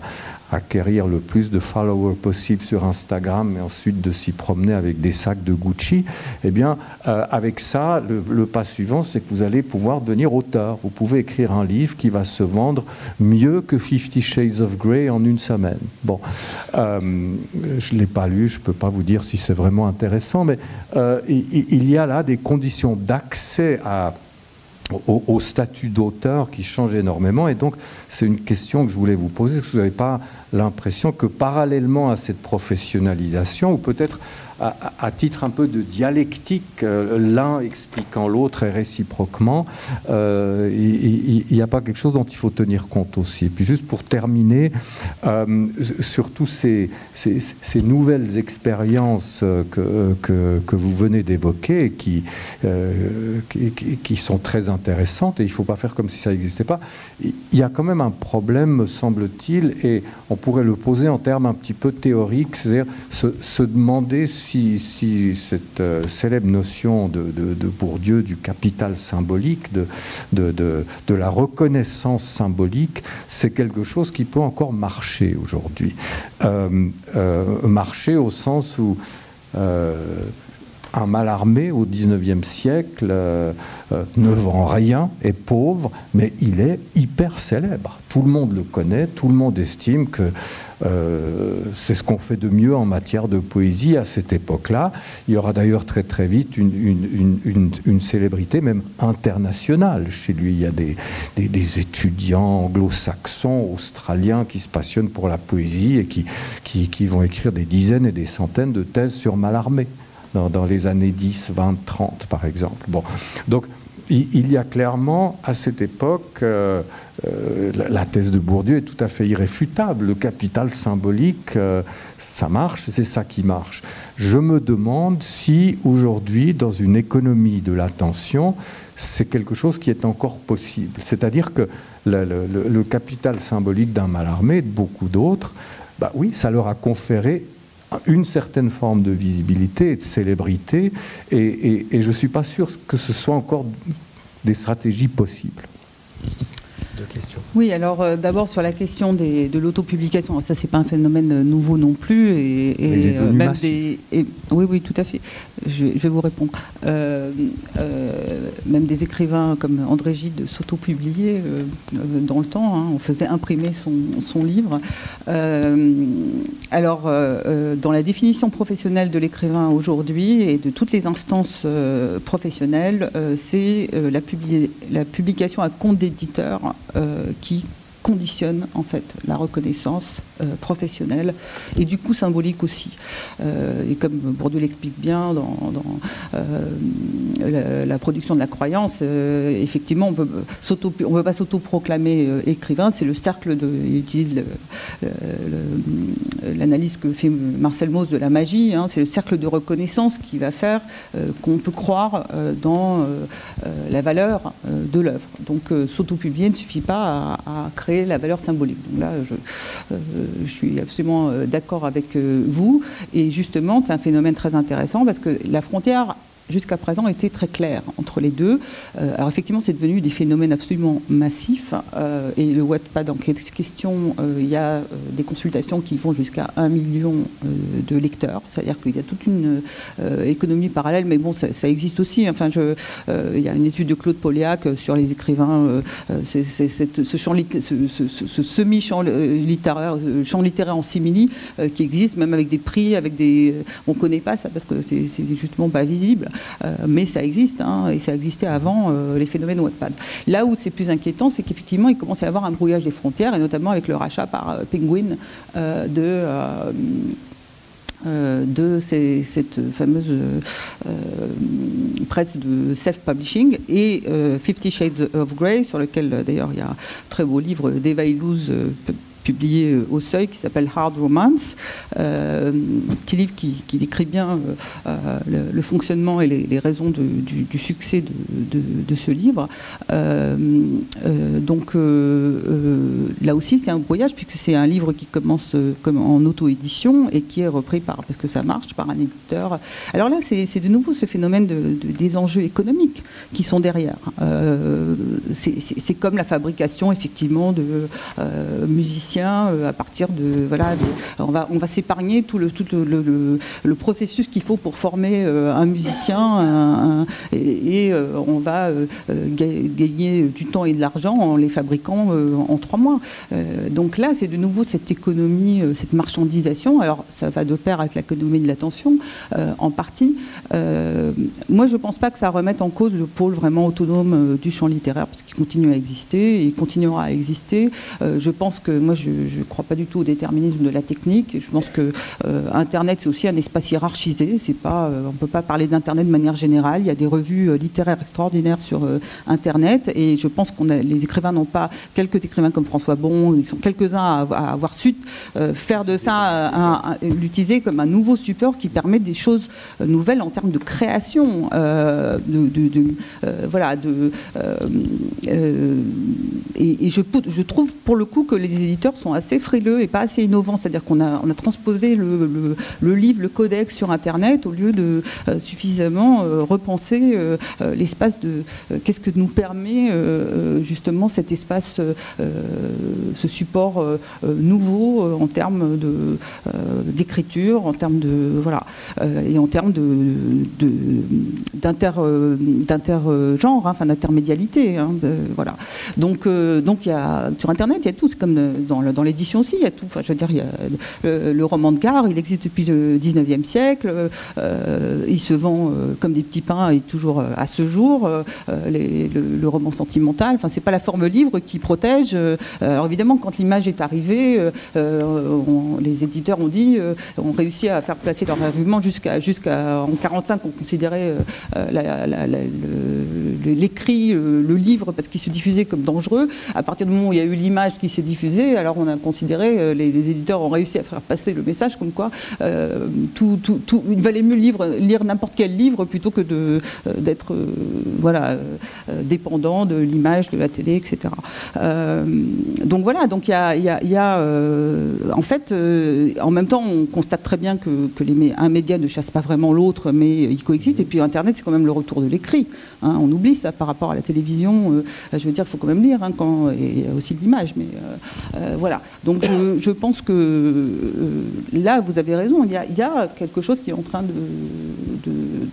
acquérir le plus de followers possible sur Instagram et ensuite de s'y promener avec des sacs de Gucci, eh bien, euh, avec ça, le, pas suivant, c'est que vous allez pouvoir devenir auteur. Vous pouvez écrire un livre qui va se vendre mieux que Fifty Shades of Grey en une semaine. Bon, euh, je ne l'ai pas lu, je ne peux pas vous dire si c'est vraiment intéressant, mais euh, il y a là des conditions d'accès au, statut d'auteur qui change énormément. Et donc, c'est une question que je voulais vous poser. Que vous n'avez pas l'impression que parallèlement à cette professionnalisation, ou peut-être à, titre un peu de dialectique, euh, l'un expliquant l'autre et réciproquement, euh, il n'y a pas quelque chose dont il faut tenir compte aussi. Et puis juste pour terminer, euh, sur toutes ces, ces, nouvelles expériences que, que, vous venez d'évoquer qui, qui, sont très intéressantes, et il ne faut pas faire comme si ça n'existait pas, il y a quand même un problème, me semble-t-il, et on pourrait le poser en termes un petit peu théoriques, c'est-à-dire se, demander si cette euh, célèbre notion de, de, Bourdieu du capital symbolique, de, de, la reconnaissance symbolique, c'est quelque chose qui peut encore marcher aujourd'hui. Euh, euh, marcher au sens où un mal armé au XIXe siècle ne vend rien, est pauvre, mais il est hyper célèbre. Tout le monde le connaît, tout le monde estime que euh, c'est ce qu'on fait de mieux en matière de poésie à cette époque-là. Il y aura d'ailleurs très très vite une, célébrité même internationale. Chez lui, il y a des, des, étudiants anglo-saxons, australiens qui se passionnent pour la poésie et qui, qui, vont écrire des dizaines et des centaines de thèses sur Mallarmé dans, les années 10, 20, 30 par exemple. Bon, donc il y a clairement, à cette époque, euh, euh, la thèse de Bourdieu est tout à fait irréfutable. Le capital symbolique, euh, ça marche, c'est ça qui marche. Je me demande si aujourd'hui, dans une économie de l'attention, c'est quelque chose qui est encore possible. C'est-à-dire que le, capital symbolique d'un mal armé et de beaucoup d'autres, bah oui, ça leur a conféré une certaine forme de visibilité et de célébrité, et, je ne suis pas sûr que ce soit encore des stratégies possibles. Oui, alors euh, d'abord sur la question de l'autopublication, ça c'est pas un phénomène euh, nouveau non plus et, euh, même des, oui oui tout à fait. Je, vais vous répondre. même des écrivains comme André Gide s'autopubliaient dans le temps. Hein. on faisait imprimer son, son livre. alors dans la définition professionnelle de l'écrivain aujourd'hui et de toutes les instances professionnelles, c'est la, la publication à compte d'éditeur qui conditionne en fait la reconnaissance euh, professionnelle et du coup symbolique aussi. Euh, et comme Bourdieu l'explique bien dans, euh, la, production de la croyance, effectivement on on peut pas s'auto-proclamer écrivain, c'est le cercle de, il utilise l'analyse que fait Marcel Mauss de la magie, hein, c'est le cercle de reconnaissance qui va faire qu'on peut croire dans la valeur de l'œuvre. Donc s'auto-publier ne suffit pas à créer la valeur symbolique. Donc là, je, euh, suis absolument euh, d'accord avec euh, vous. Et justement, c'est un phénomène très intéressant parce que la frontière jusqu'à présent était très clair entre les deux. Euh, alors effectivement, c'est devenu des phénomènes absolument massifs. Euh, et le Wattpad en question, euh, il y a des consultations qui vont jusqu'à un million de lecteurs. C'est-à-dire qu'il y a toute une économie parallèle, mais bon, ça, existe aussi. Enfin, il y a une étude de Claude Poliac sur les écrivains, c'est, ce, champ, ce, semi-champ littéraire, champ littéraire en simili qui existe, même avec des prix, avec des... On ne connaît pas ça parce que c'est, justement pas visible. Euh, mais ça existe, hein, et ça existait avant euh, les phénomènes Wattpad. Là où c'est plus inquiétant, c'est qu'effectivement, il commence à y avoir un brouillage des frontières, et notamment avec le rachat par euh, Penguin de cette fameuse presse de self-publishing et Fifty Shades of Grey, sur lequel d'ailleurs il y a un très beau livre d'Eva Illouz publié euh, au Seuil qui s'appelle Hard Romance, euh, petit livre qui, décrit bien euh, le, fonctionnement et les, raisons du, succès de, ce livre. donc là aussi c'est un voyage puisque c'est un livre qui commence comme en auto-édition et qui est repris par, parce que ça marche, par un éditeur. Alors là c'est de nouveau ce phénomène des enjeux économiques qui sont derrière. c'est comme la fabrication effectivement de musiciens euh, à partir de voilà, on va on va s'épargner tout le tout le, le, processus qu'il faut pour former euh, un musicien et, euh, on va gagner du temps et de l'argent en les fabriquant en trois mois. donc là, c'est de nouveau cette économie, cette marchandisation. Alors ça va de pair avec l'économie de l'attention en partie. moi, je pense pas que ça remette en cause le pôle vraiment autonome du champ littéraire parce qu'il continue à exister et il continuera à exister. je pense que moi, je je ne crois pas du tout au déterminisme de la technique. Je pense que euh, Internet, c'est aussi un espace hiérarchisé. C'est pas, euh, on ne peut pas parler d'Internet de manière générale. Il y a des revues euh, littéraires extraordinaires sur Internet. Et je pense que les écrivains n'ont pas, quelques écrivains comme François Bon, ils sont quelques-uns à, avoir su faire de ça, l'utiliser comme un nouveau support qui permet des choses nouvelles en termes de création. de, voilà, de, et, je trouve pour le coup que les éditeurs sont assez frileux et pas assez innovants. C'est-à-dire qu'on a, on a transposé le, le, livre, le codex sur Internet au lieu de euh, suffisamment euh, repenser euh, l'espace de qu'est-ce que nous permet justement cet espace, ce support nouveau en termes de, d'écriture, en termes de voilà, et en termes de, d'inter, enfin d'intermédialité. Hein, voilà. Donc, donc y a, sur Internet, il y a tout. C'est comme dans dans, l'édition aussi, il y a tout. Enfin, je veux dire, le, roman de gare, il existe depuis le 19e siècle, il se vend comme des petits pains et toujours à ce jour. le, roman sentimental, enfin, c'est pas la forme livre qui protège. alors évidemment, quand l'image est arrivée, les éditeurs ont dit, ont réussi à faire placer leur argument jusqu'à jusqu'à en 45, on considérait l'écrit, le livre, parce qu'il se diffusait comme dangereux. À partir du moment où il y a eu l'image qui s'est diffusée, alors on a considéré, euh, les, éditeurs ont réussi à faire passer le message comme quoi euh, tout, il valait mieux lire, n'importe quel livre plutôt que euh, d'être voilà, dépendant de l'image, de la télé, etc. donc voilà, donc il y a, y en fait, en même temps, on constate très bien que, que les, un média ne chasse pas vraiment l'autre, mais il coexiste. Et puis Internet, c'est quand même le retour de l'écrit. Hein. on oublie ça par rapport à la télévision. je veux dire, il faut quand même lire hein, quand, et aussi de l'image. Mais voilà. Donc je, pense que là, vous avez raison. Il y, a, quelque chose qui est en train de de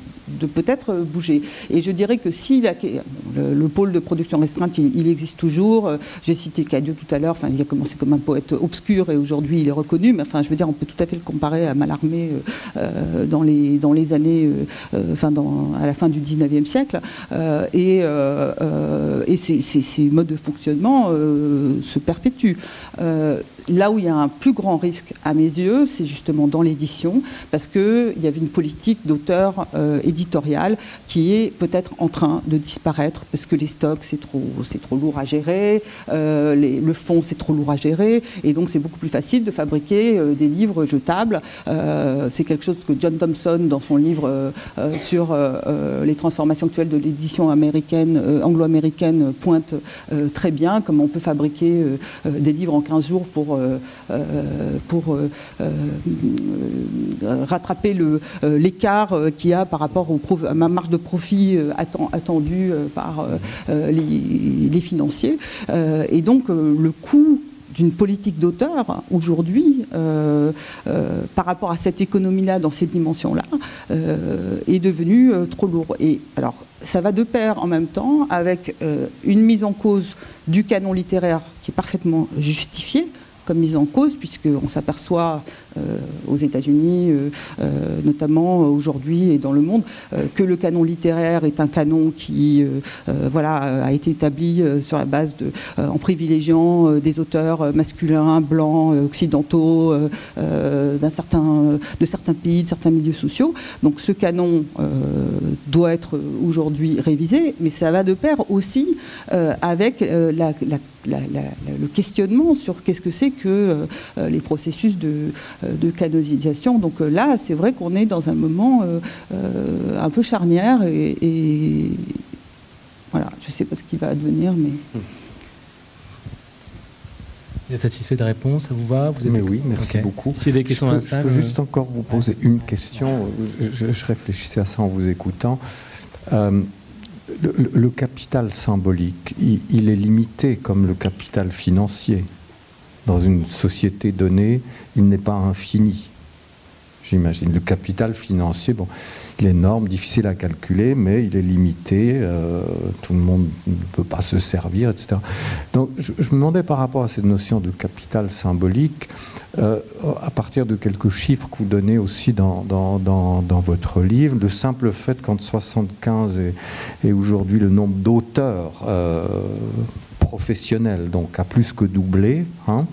peut-être bouger. Et je dirais que si le, pôle de production restreinte, il, existe toujours. J'ai cité Cadio tout à l'heure, enfin, il a commencé comme un poète obscur et aujourd'hui il est reconnu, mais enfin, je veux dire, on peut tout à fait le comparer à Mallarmé euh, euh, dans, les, dans les années, euh, enfin, dans, à la fin du 19e siècle. et, et ces, modes de fonctionnement se perpétuent. Là où il y a un plus grand risque, à mes yeux, c'est justement dans l'édition, parce qu'il y avait une politique d'auteur euh, éditorial qui est peut-être en train de disparaître, parce que les stocks, c'est trop, lourd à gérer, euh, le fond, c'est trop lourd à gérer, et donc c'est beaucoup plus facile de fabriquer euh, des livres jetables. c'est quelque chose que John Thompson, dans son livre sur les transformations actuelles de l'édition américaine, anglo-américaine, pointe très bien comment on peut fabriquer des livres en 15 jours pour euh, euh, pour euh, rattraper l'écart qu'il y a par rapport au à ma marge de profit attendue par les, financiers. et donc le coût d'une politique d'auteur aujourd'hui par rapport à cette économie-là dans cette dimension-là est devenu trop lourd. Et alors ça va de pair en même temps avec une mise en cause du canon littéraire qui est parfaitement justifiée comme mise en cause, puisqu'on s'aperçoit euh, aux États-Unis, euh, euh, notamment aujourd'hui et dans le monde, que le canon littéraire est un canon qui voilà, a été établi sur la base de, en privilégiant des auteurs masculins, blancs, occidentaux, certain, de certains pays, de certains milieux sociaux. Donc ce canon doit être aujourd'hui révisé, mais ça va de pair aussi avec la, le questionnement sur qu'est-ce que c'est que les processus de, euh, de canonisation. Donc euh, là, c'est vrai qu'on est dans un moment euh, un peu charnière et, voilà, je ne sais pas ce qui va advenir, mais. Vous êtes satisfait de la réponse Ça vous va? Vous êtes... Mais oui, merci beaucoup. Si des questions je peux, je peux juste encore vous poser une question. Je, réfléchissais à ça en vous écoutant. Le, capital symbolique, il, est limité comme le capital financier dans une société donnée, il n'est pas infini. J'imagine. Le capital financier, bon, il est énorme, difficile à calculer, mais il est limité. Euh, tout le monde ne peut pas se servir, etc. Donc, je, me demandais par rapport à cette notion de capital symbolique, euh, à partir de quelques chiffres que vous donnez aussi dans, dans, dans, votre livre, le simple fait qu'entre 75 et, aujourd'hui le nombre d'auteurs euh, professionnel, donc a plus que doublé. Hein.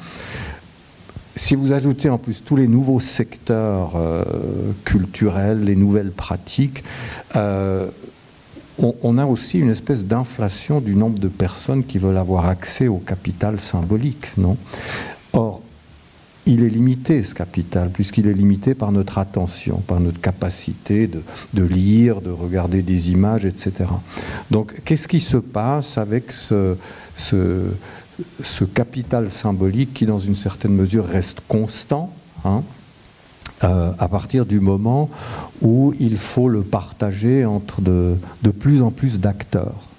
Si vous ajoutez en plus tous les nouveaux secteurs euh, culturels, les nouvelles pratiques, euh, on, a aussi une espèce d'inflation du nombre de personnes qui veulent avoir accès au capital symbolique, non? Or, il est limité, ce capital, puisqu'il est limité par notre attention, par notre capacité de, lire, de regarder des images, etc. Donc, qu'est-ce qui se passe avec ce, ce, capital symbolique qui, dans une certaine mesure, reste constant hein, euh, à partir du moment où il faut le partager entre de, de plus en plus d'acteurs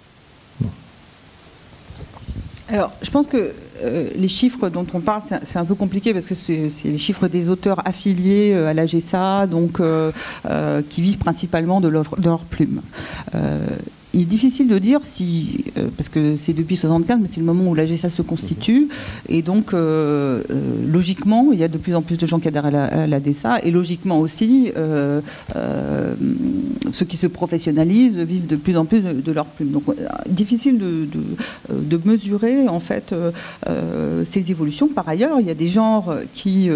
alors, je pense que euh, les chiffres dont on parle, c'est un peu compliqué parce que c'est les chiffres des auteurs affiliés euh, à la GSA, donc qui vivent principalement de leur, de leur plume. Il est difficile de dire si, euh, parce que c'est depuis 75, mais c'est le moment où la GSA se constitue, et donc euh, euh, logiquement, il y a de plus en plus de gens qui adhèrent à la, DSA, et logiquement aussi, ceux qui se professionnalisent vivent de plus en plus de, leur plume. Donc, difficile de, de, mesurer en fait ces évolutions. Par ailleurs, il y a des genres qui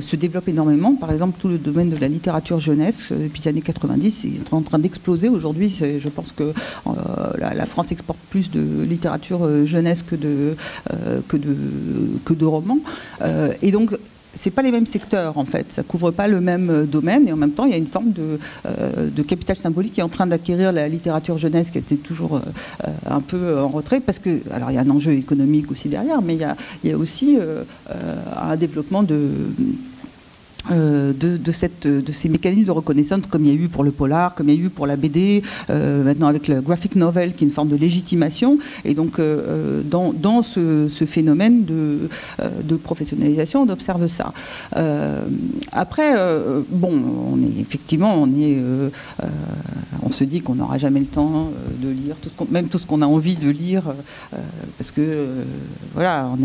se développent énormément. Par exemple, tout le domaine de la littérature jeunesse depuis les années 90 est en train d'exploser. Aujourd'hui, je pense que euh, la, France exporte plus de littérature euh, jeunesse que de, euh, romans. et donc, c'est pas les mêmes secteurs en fait, ça couvre pas le même domaine. Et en même temps il y a une forme de, capital symbolique qui est en train d'acquérir la littérature jeunesse qui était toujours un peu en retrait. Parce que alors il y a un enjeu économique aussi derrière, mais il y a, aussi un développement de de, cette, de ces mécanismes de reconnaissance, comme il y a eu pour le polar, comme il y a eu pour la BD, euh, maintenant avec le graphic novel, qui est une forme de légitimation. Et donc, euh, dans, ce, phénomène de, professionnalisation, on observe ça. après, bon, effectivement, on se dit qu'on n'aura jamais le temps de lire, même tout ce qu'on a envie de lire, parce que voilà, on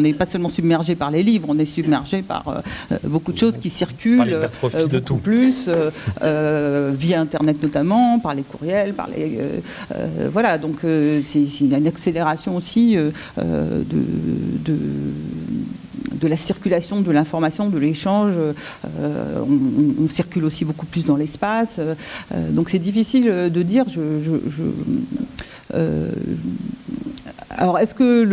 n'est pas seulement submergé par les livres, on est submergé par euh, euh, beaucoup de choses qui circulent, euh, beaucoup tout. plus, via Internet notamment, par les courriels, par les... voilà, donc c'est une accélération aussi de, de la circulation de l'information, de l'échange. on, circule aussi beaucoup plus dans l'espace. donc c'est difficile de dire. Je, alors, est-ce que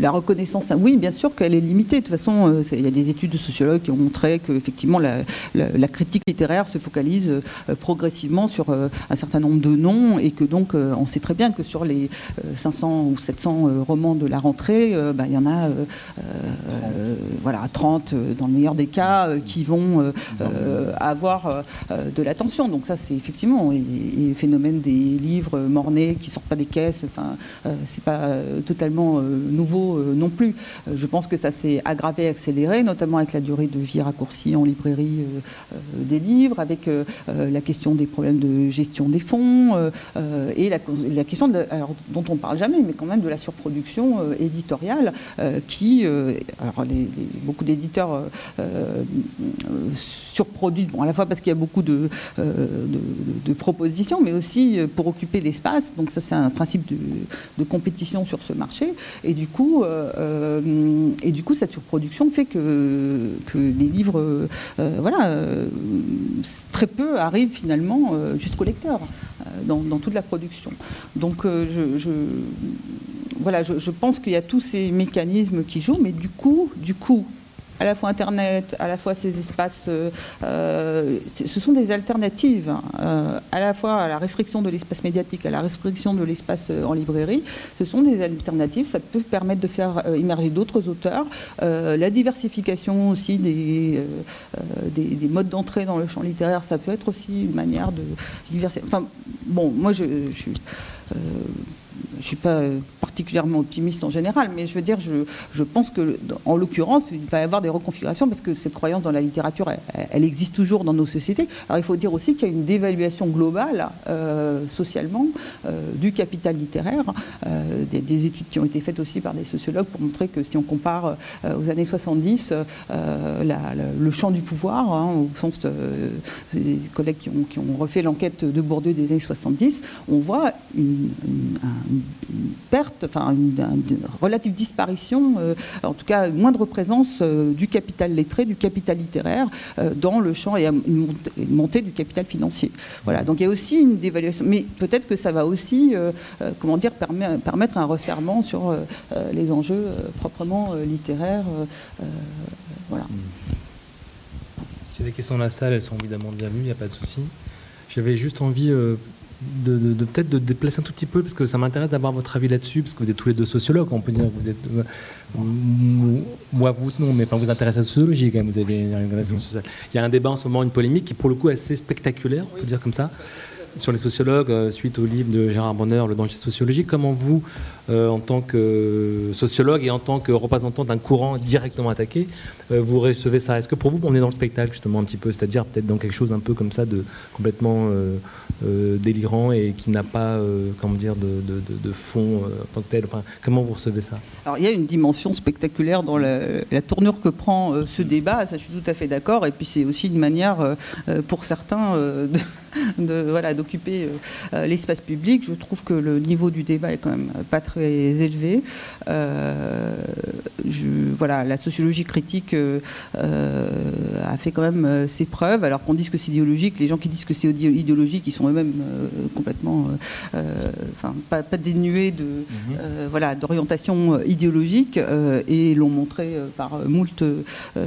la reconnaissance, oui, bien sûr qu'elle est limitée. De toute façon, euh, il y a des études de sociologues qui ont montré qu'effectivement, la, la, critique littéraire se focalise euh, progressivement sur euh, un certain nombre de noms et que donc, on sait très bien que sur les 500 ou 700 romans de la rentrée, bah, il y en a voilà, 30 dans le meilleur des cas qui vont avoir de l'attention. Donc, ça, c'est effectivement, le phénomène des livres mornés qui sortent pas des caisses, c'est pas euh, totalement euh, nouveau non plus. je pense que ça s'est aggravé, accéléré, notamment avec la durée de vie raccourcie en librairie des livres, avec la question des problèmes de gestion des fonds et la, question dont on parle jamais, mais quand même de la surproduction éditoriale qui, alors beaucoup d'éditeurs surproduisent, bon, à la fois parce qu'il y a beaucoup de, de, propositions, mais aussi pour occuper l'espace. Donc ça, c'est un principe de, compétition sur ce marché. Et du coup, euh, euh, et du coup cette surproduction fait que, les livres, euh, voilà, très peu arrivent finalement jusqu'au lecteur dans, toute la production. Donc je, voilà, je pense qu'il y a tous ces mécanismes qui jouent, mais du coup, du coup, à la fois Internet, à la fois ces espaces, euh, euh, ce sont des alternatives, euh, à la fois à la restriction de l'espace médiatique, à la restriction de l'espace en librairie. Ce sont des alternatives, ça peut permettre de faire émerger d'autres auteurs. la diversification aussi des, des, modes d'entrée dans le champ littéraire, ça peut être aussi une manière de diversifier. Enfin, bon, moi je suis je ne suis pas particulièrement optimiste en général, mais je veux dire, je, pense que, en l'occurrence, il va y avoir des reconfigurations parce que cette croyance dans la littérature, elle, existe toujours dans nos sociétés. Alors il faut dire aussi qu'il y a une dévaluation globale, euh, socialement, euh, du capital littéraire. Euh, des, études qui ont été faites aussi par des sociologues pour montrer que si on compare aux années 70, le champ du pouvoir, hein, au sens des collègues qui ont, refait l'enquête de Bourdieu des années 70, on voit une, une perte, enfin une, relative disparition, euh, en tout cas une moindre présence euh, du capital lettré, du capital littéraire euh, dans le champ et une montée, du capital financier. Voilà, donc il y a aussi une dévaluation, mais peut-être que ça va aussi, comment dire, permettre un resserrement sur les enjeux proprement littéraires. voilà. Si y a des questions dans la salle, elles sont évidemment bienvenues, il n'y a pas de souci. J'avais juste envie de, peut-être de déplacer un tout petit peu, parce que ça m'intéresse d'avoir votre avis là-dessus, parce que vous êtes tous les deux sociologues, on peut dire que vous êtes... Euh, moi, vous, non, mais enfin, vous intéressez à la sociologie quand même, vous avez une organisation sociale. Il y a un débat en ce moment, une polémique qui pour le coup est assez spectaculaire, on peut dire comme ça. Sur les sociologues, euh, suite au livre de Gérard Bonner, Le danger sociologique. Comment vous, euh, en tant que sociologue et en tant que représentant d'un courant directement attaqué, euh, vous recevez ça? Est-ce que pour vous, on est dans le spectacle justement un petit peu, c'est-à-dire peut-être dans quelque chose un peu comme ça de complètement délirant et qui n'a pas, comment dire, de, fond en tant que tel? Enfin, Comment vous recevez ça? Alors il y a une dimension spectaculaire dans la, la tournure que prend ce débat, ça je suis tout à fait d'accord, et puis c'est aussi une manière pour certains de de voilà d'occuper euh, euh, l'espace public. Je trouve que le niveau du débat est quand même pas très élevé. Euh, je, voilà, la sociologie critique a fait quand même ses preuves. Alors qu'on dise que c'est idéologique, les gens qui disent que c'est idéologique, ils sont eux-mêmes complètement, enfin pas, pas, dénués de mhm. voilà d'orientation idéologique et l'ont montré par moult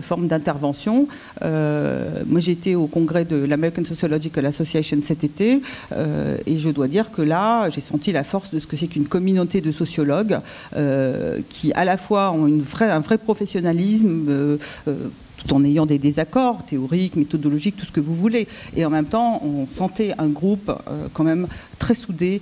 formes d'intervention. moi, j'ai été au congrès de l'American Sociological Association cet été. Euh, et je dois dire que là, j'ai senti la force de ce que c'est qu'une communauté de sociologues euh, qui, à la fois, ont une vraie, un vrai professionnalisme euh, tout en ayant des désaccords théoriques, méthodologiques, tout ce que vous voulez. Et en même temps, on sentait un groupe quand même très soudé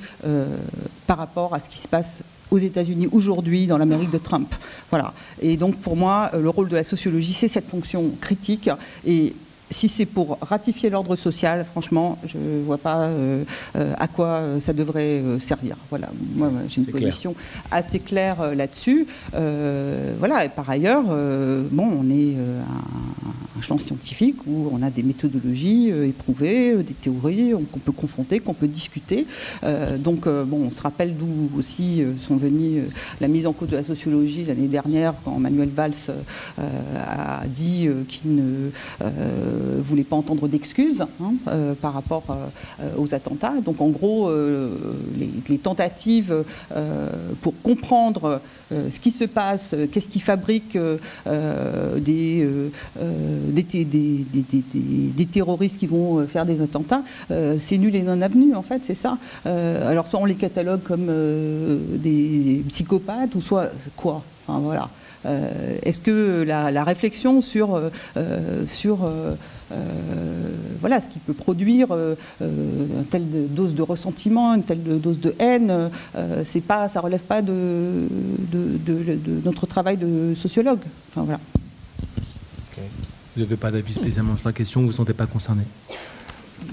par rapport à ce qui se passe aux États-Unis aujourd'hui, dans l'Amérique de Trump. Voilà. Et donc, pour moi, le rôle de la sociologie, c'est cette fonction critique. Et si c'est pour ratifier l'ordre social, franchement, je ne vois pas euh, euh, à quoi euh, ça devrait servir. Voilà, moi j'ai une position assez claire là-dessus. voilà, et par ailleurs, bon, on est un, champ scientifique où on a des méthodologies éprouvées, des théories qu'on peut confronter, qu'on peut discuter. donc, bon, on se rappelle d'où aussi sont venues la mise en cause de la sociologie l'année dernière quand Manuel Valls a dit qu'il ne euh, voulait pas entendre d'excuses hein, euh, par rapport euh, aux attentats. Donc en gros, les, tentatives pour comprendre ce qui se passe, qu'est-ce qui fabrique des, des, terroristes qui vont faire des attentats, c'est nul et non avenu en fait, c'est ça. alors soit on les catalogue comme des psychopathes ou soit quoi? Enfin, voilà. Est-ce que la, réflexion sur, sur voilà, ce qui peut produire une telle dose de ressentiment, une telle dose de haine, c'est pas, ça relève pas de, de, notre travail de sociologue. Enfin, voilà. Vous n'avez pas d'avis spécialement sur la question, vous ne vous sentez pas concerné? [COUGHS]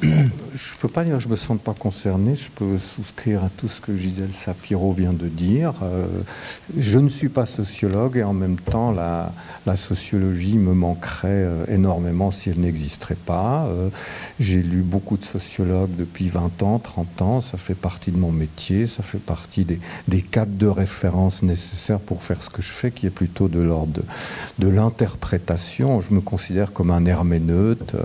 [COUGHS] je ne peux pas dire que je ne me sens pas concerné. Je peux souscrire à tout ce que Gisèle Sapiro vient de dire. Euh, je ne suis pas sociologue et en même temps, la, sociologie me manquerait euh, énormément si elle n'existerait pas. Euh, j'ai lu beaucoup de sociologues depuis 20 ans, 30 ans. Ça fait partie de mon métier. Ça fait partie des, cadres de référence nécessaires pour faire ce que je fais, qui est plutôt de l'ordre de, l'interprétation. Je me considère comme un herméneute.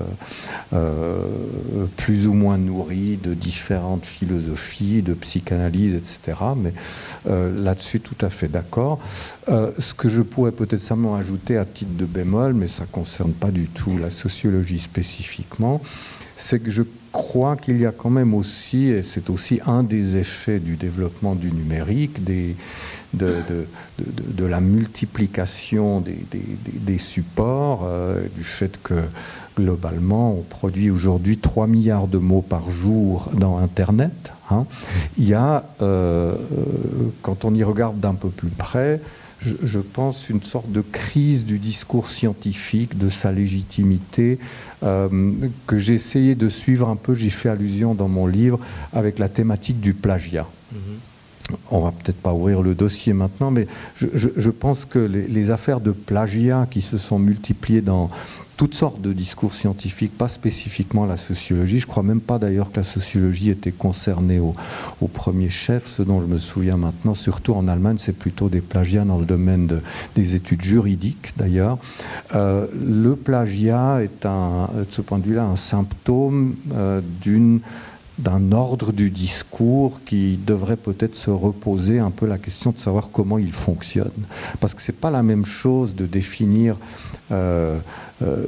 Plus ou moins nourri de différentes philosophies, de psychanalyse, etc. Mais euh, là-dessus, tout à fait d'accord. Euh, ce que je pourrais peut-être simplement ajouter à titre de bémol, mais ça ne concerne pas du tout la sociologie spécifiquement, c'est que je crois qu'il y a quand même aussi, et c'est aussi un des effets du développement du numérique, de, la multiplication des, des, supports, du fait que globalement, on produit aujourd'hui 3 milliards de mots par jour dans Internet. Hein. Il y a, euh, quand on y regarde d'un peu plus près, je, pense une sorte de crise du discours scientifique, de sa légitimité, euh, que j'ai essayé de suivre un peu, j'y fais allusion dans mon livre, avec la thématique du plagiat. Mm-hmm. on va peut-être pas ouvrir le dossier maintenant, mais je, pense que les, affaires de plagiat qui se sont multipliées dans, toutes sortes de discours scientifiques, pas spécifiquement la sociologie. Je crois même pas d'ailleurs que la sociologie était concernée au, premier chef. Ce dont je me souviens maintenant, surtout en Allemagne, c'est plutôt des plagiats dans le domaine des études juridiques d'ailleurs. Euh, le plagiat est, un, de ce point de vue-là, un symptôme euh, d'une d'un ordre du discours qui devrait peut-être se reposer un peu la question de savoir comment il fonctionne. Parce que ce n'est pas la même chose de définir euh, euh,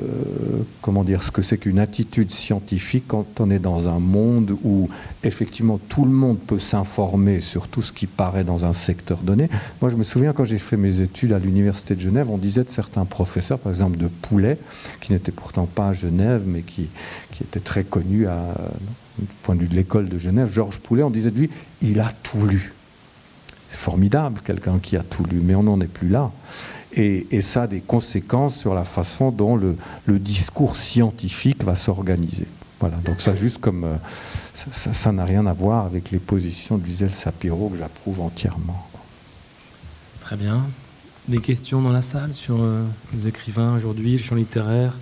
comment dire, ce que c'est qu'une attitude scientifique quand on est dans un monde où effectivement tout le monde peut s'informer sur tout ce qui paraît dans un secteur donné. Moi, je me souviens quand j'ai fait mes études à l'Université de Genève, on disait de certains professeurs, par exemple de Poulet, qui n'était pourtant pas à Genève, mais qui, qui était très connu à du point de vue de l'école de Genève, Georges Poulet, on disait de lui, il a tout lu. C'est formidable, quelqu'un qui a tout lu, mais on n'en est plus là. Et, ça a des conséquences sur la façon dont le, discours scientifique va s'organiser. Voilà, donc ça juste comme euh, ça n'a rien à voir avec les positions de Gisèle Sapiro que j'approuve entièrement. Très bien. Des questions dans la salle sur euh, les écrivains aujourd'hui, le champ littéraire,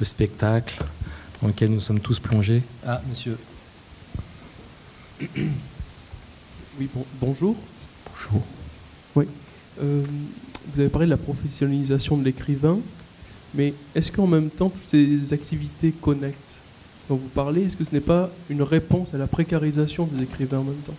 le spectacle dans lequel nous sommes tous plongés? Ah, monsieur. [COUGHS] Oui, bonjour. Bonjour. Oui. Euh, vous avez parlé de la professionnalisation de l'écrivain, mais est-ce qu'en même temps, toutes ces activités connectent? Dont vous parlez, est-ce que ce n'est pas une réponse à la précarisation des écrivains en même temps?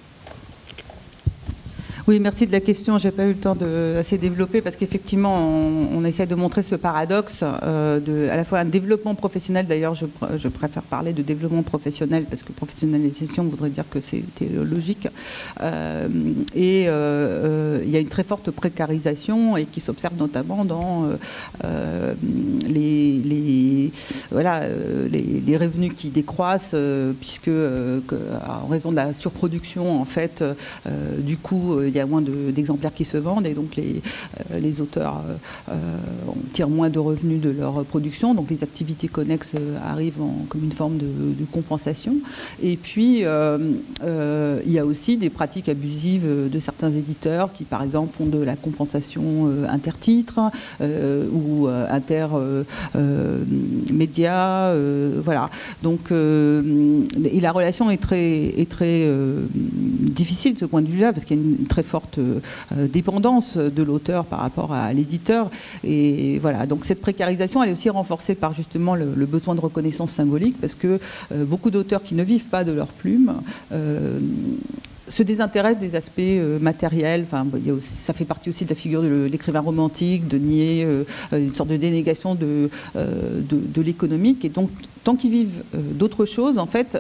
Oui, merci de la question. J'ai pas eu le temps de assez développer parce qu'effectivement, on, essaie de montrer ce paradoxe euh, de, à la fois un développement professionnel. D'ailleurs, je, préfère parler de développement professionnel parce que professionnalisation voudrait dire que c'était logique. Euh, et euh, il y a une très forte précarisation et qui s'observe notamment dans les, les, voilà, les, les, revenus qui décroissent puisque en raison de la surproduction, en fait, du coup, il y a moins d'exemplaires qui se vendent et donc les, euh, auteurs euh, euh, tirent moins de revenus de leur production. Donc les activités connexes arrivent en, comme une forme de, compensation. Et puis il y a aussi des pratiques abusives de certains éditeurs qui, par exemple, font de la compensation intertitre ou intermédia. voilà. Donc et la relation est très, est très difficile de ce point de vue-là parce qu'il y a une très forte euh, dépendance de l'auteur par rapport à l'éditeur. Et voilà, donc cette précarisation, elle est aussi renforcée par justement le, besoin de reconnaissance symbolique, parce que euh, beaucoup d'auteurs qui ne vivent pas de leur plume euh, se désintéresse des aspects matériels. Enfin, ça fait partie aussi de la figure de l'écrivain romantique, de nier une sorte de dénégation de, euh, de, l'économique. Et donc, tant qu'ils vivent d'autres choses, en fait,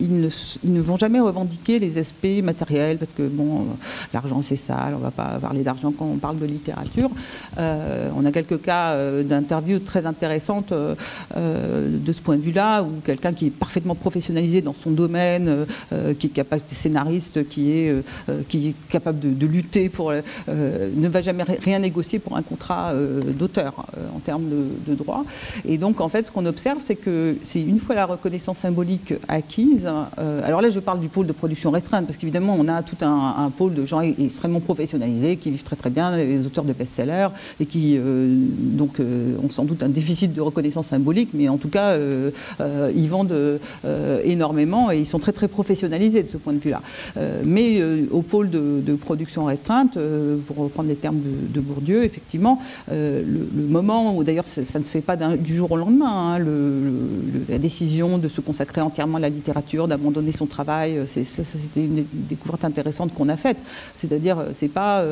ils ne, ils, ne, vont jamais revendiquer les aspects matériels, parce que bon, l'argent c'est sale, on ne va pas parler d'argent quand on parle de littérature. on a quelques cas d'interviews très intéressantes de ce point de vue-là, où quelqu'un qui est parfaitement professionnalisé dans son domaine, qui est capable scénariste, qui est, euh, euh, capable de, lutter pour, euh, ne va jamais rien négocier pour un contrat d'auteur en termes de, de, droit. Et donc, en fait, ce qu'on observe, c'est que c'est une fois la reconnaissance symbolique acquise, alors là, je parle du pôle de production restreinte, parce qu'évidemment, on a tout un, pôle de gens extrêmement professionnalisés qui vivent très très bien, les auteurs de best-sellers, et qui donc ont sans doute un déficit de reconnaissance symbolique, mais en tout cas, ils vendent énormément et ils sont très très professionnalisés de ce point de vue-là. Euh, mais euh, au pôle de, production restreinte, euh, pour reprendre les termes de, Bourdieu, effectivement, le, moment où d'ailleurs ça, ne se fait pas du jour au lendemain, hein, la décision de se consacrer entièrement à la littérature, d'abandonner son travail, c'était une découverte intéressante qu'on a faite. C'est-à-dire, c'est pas,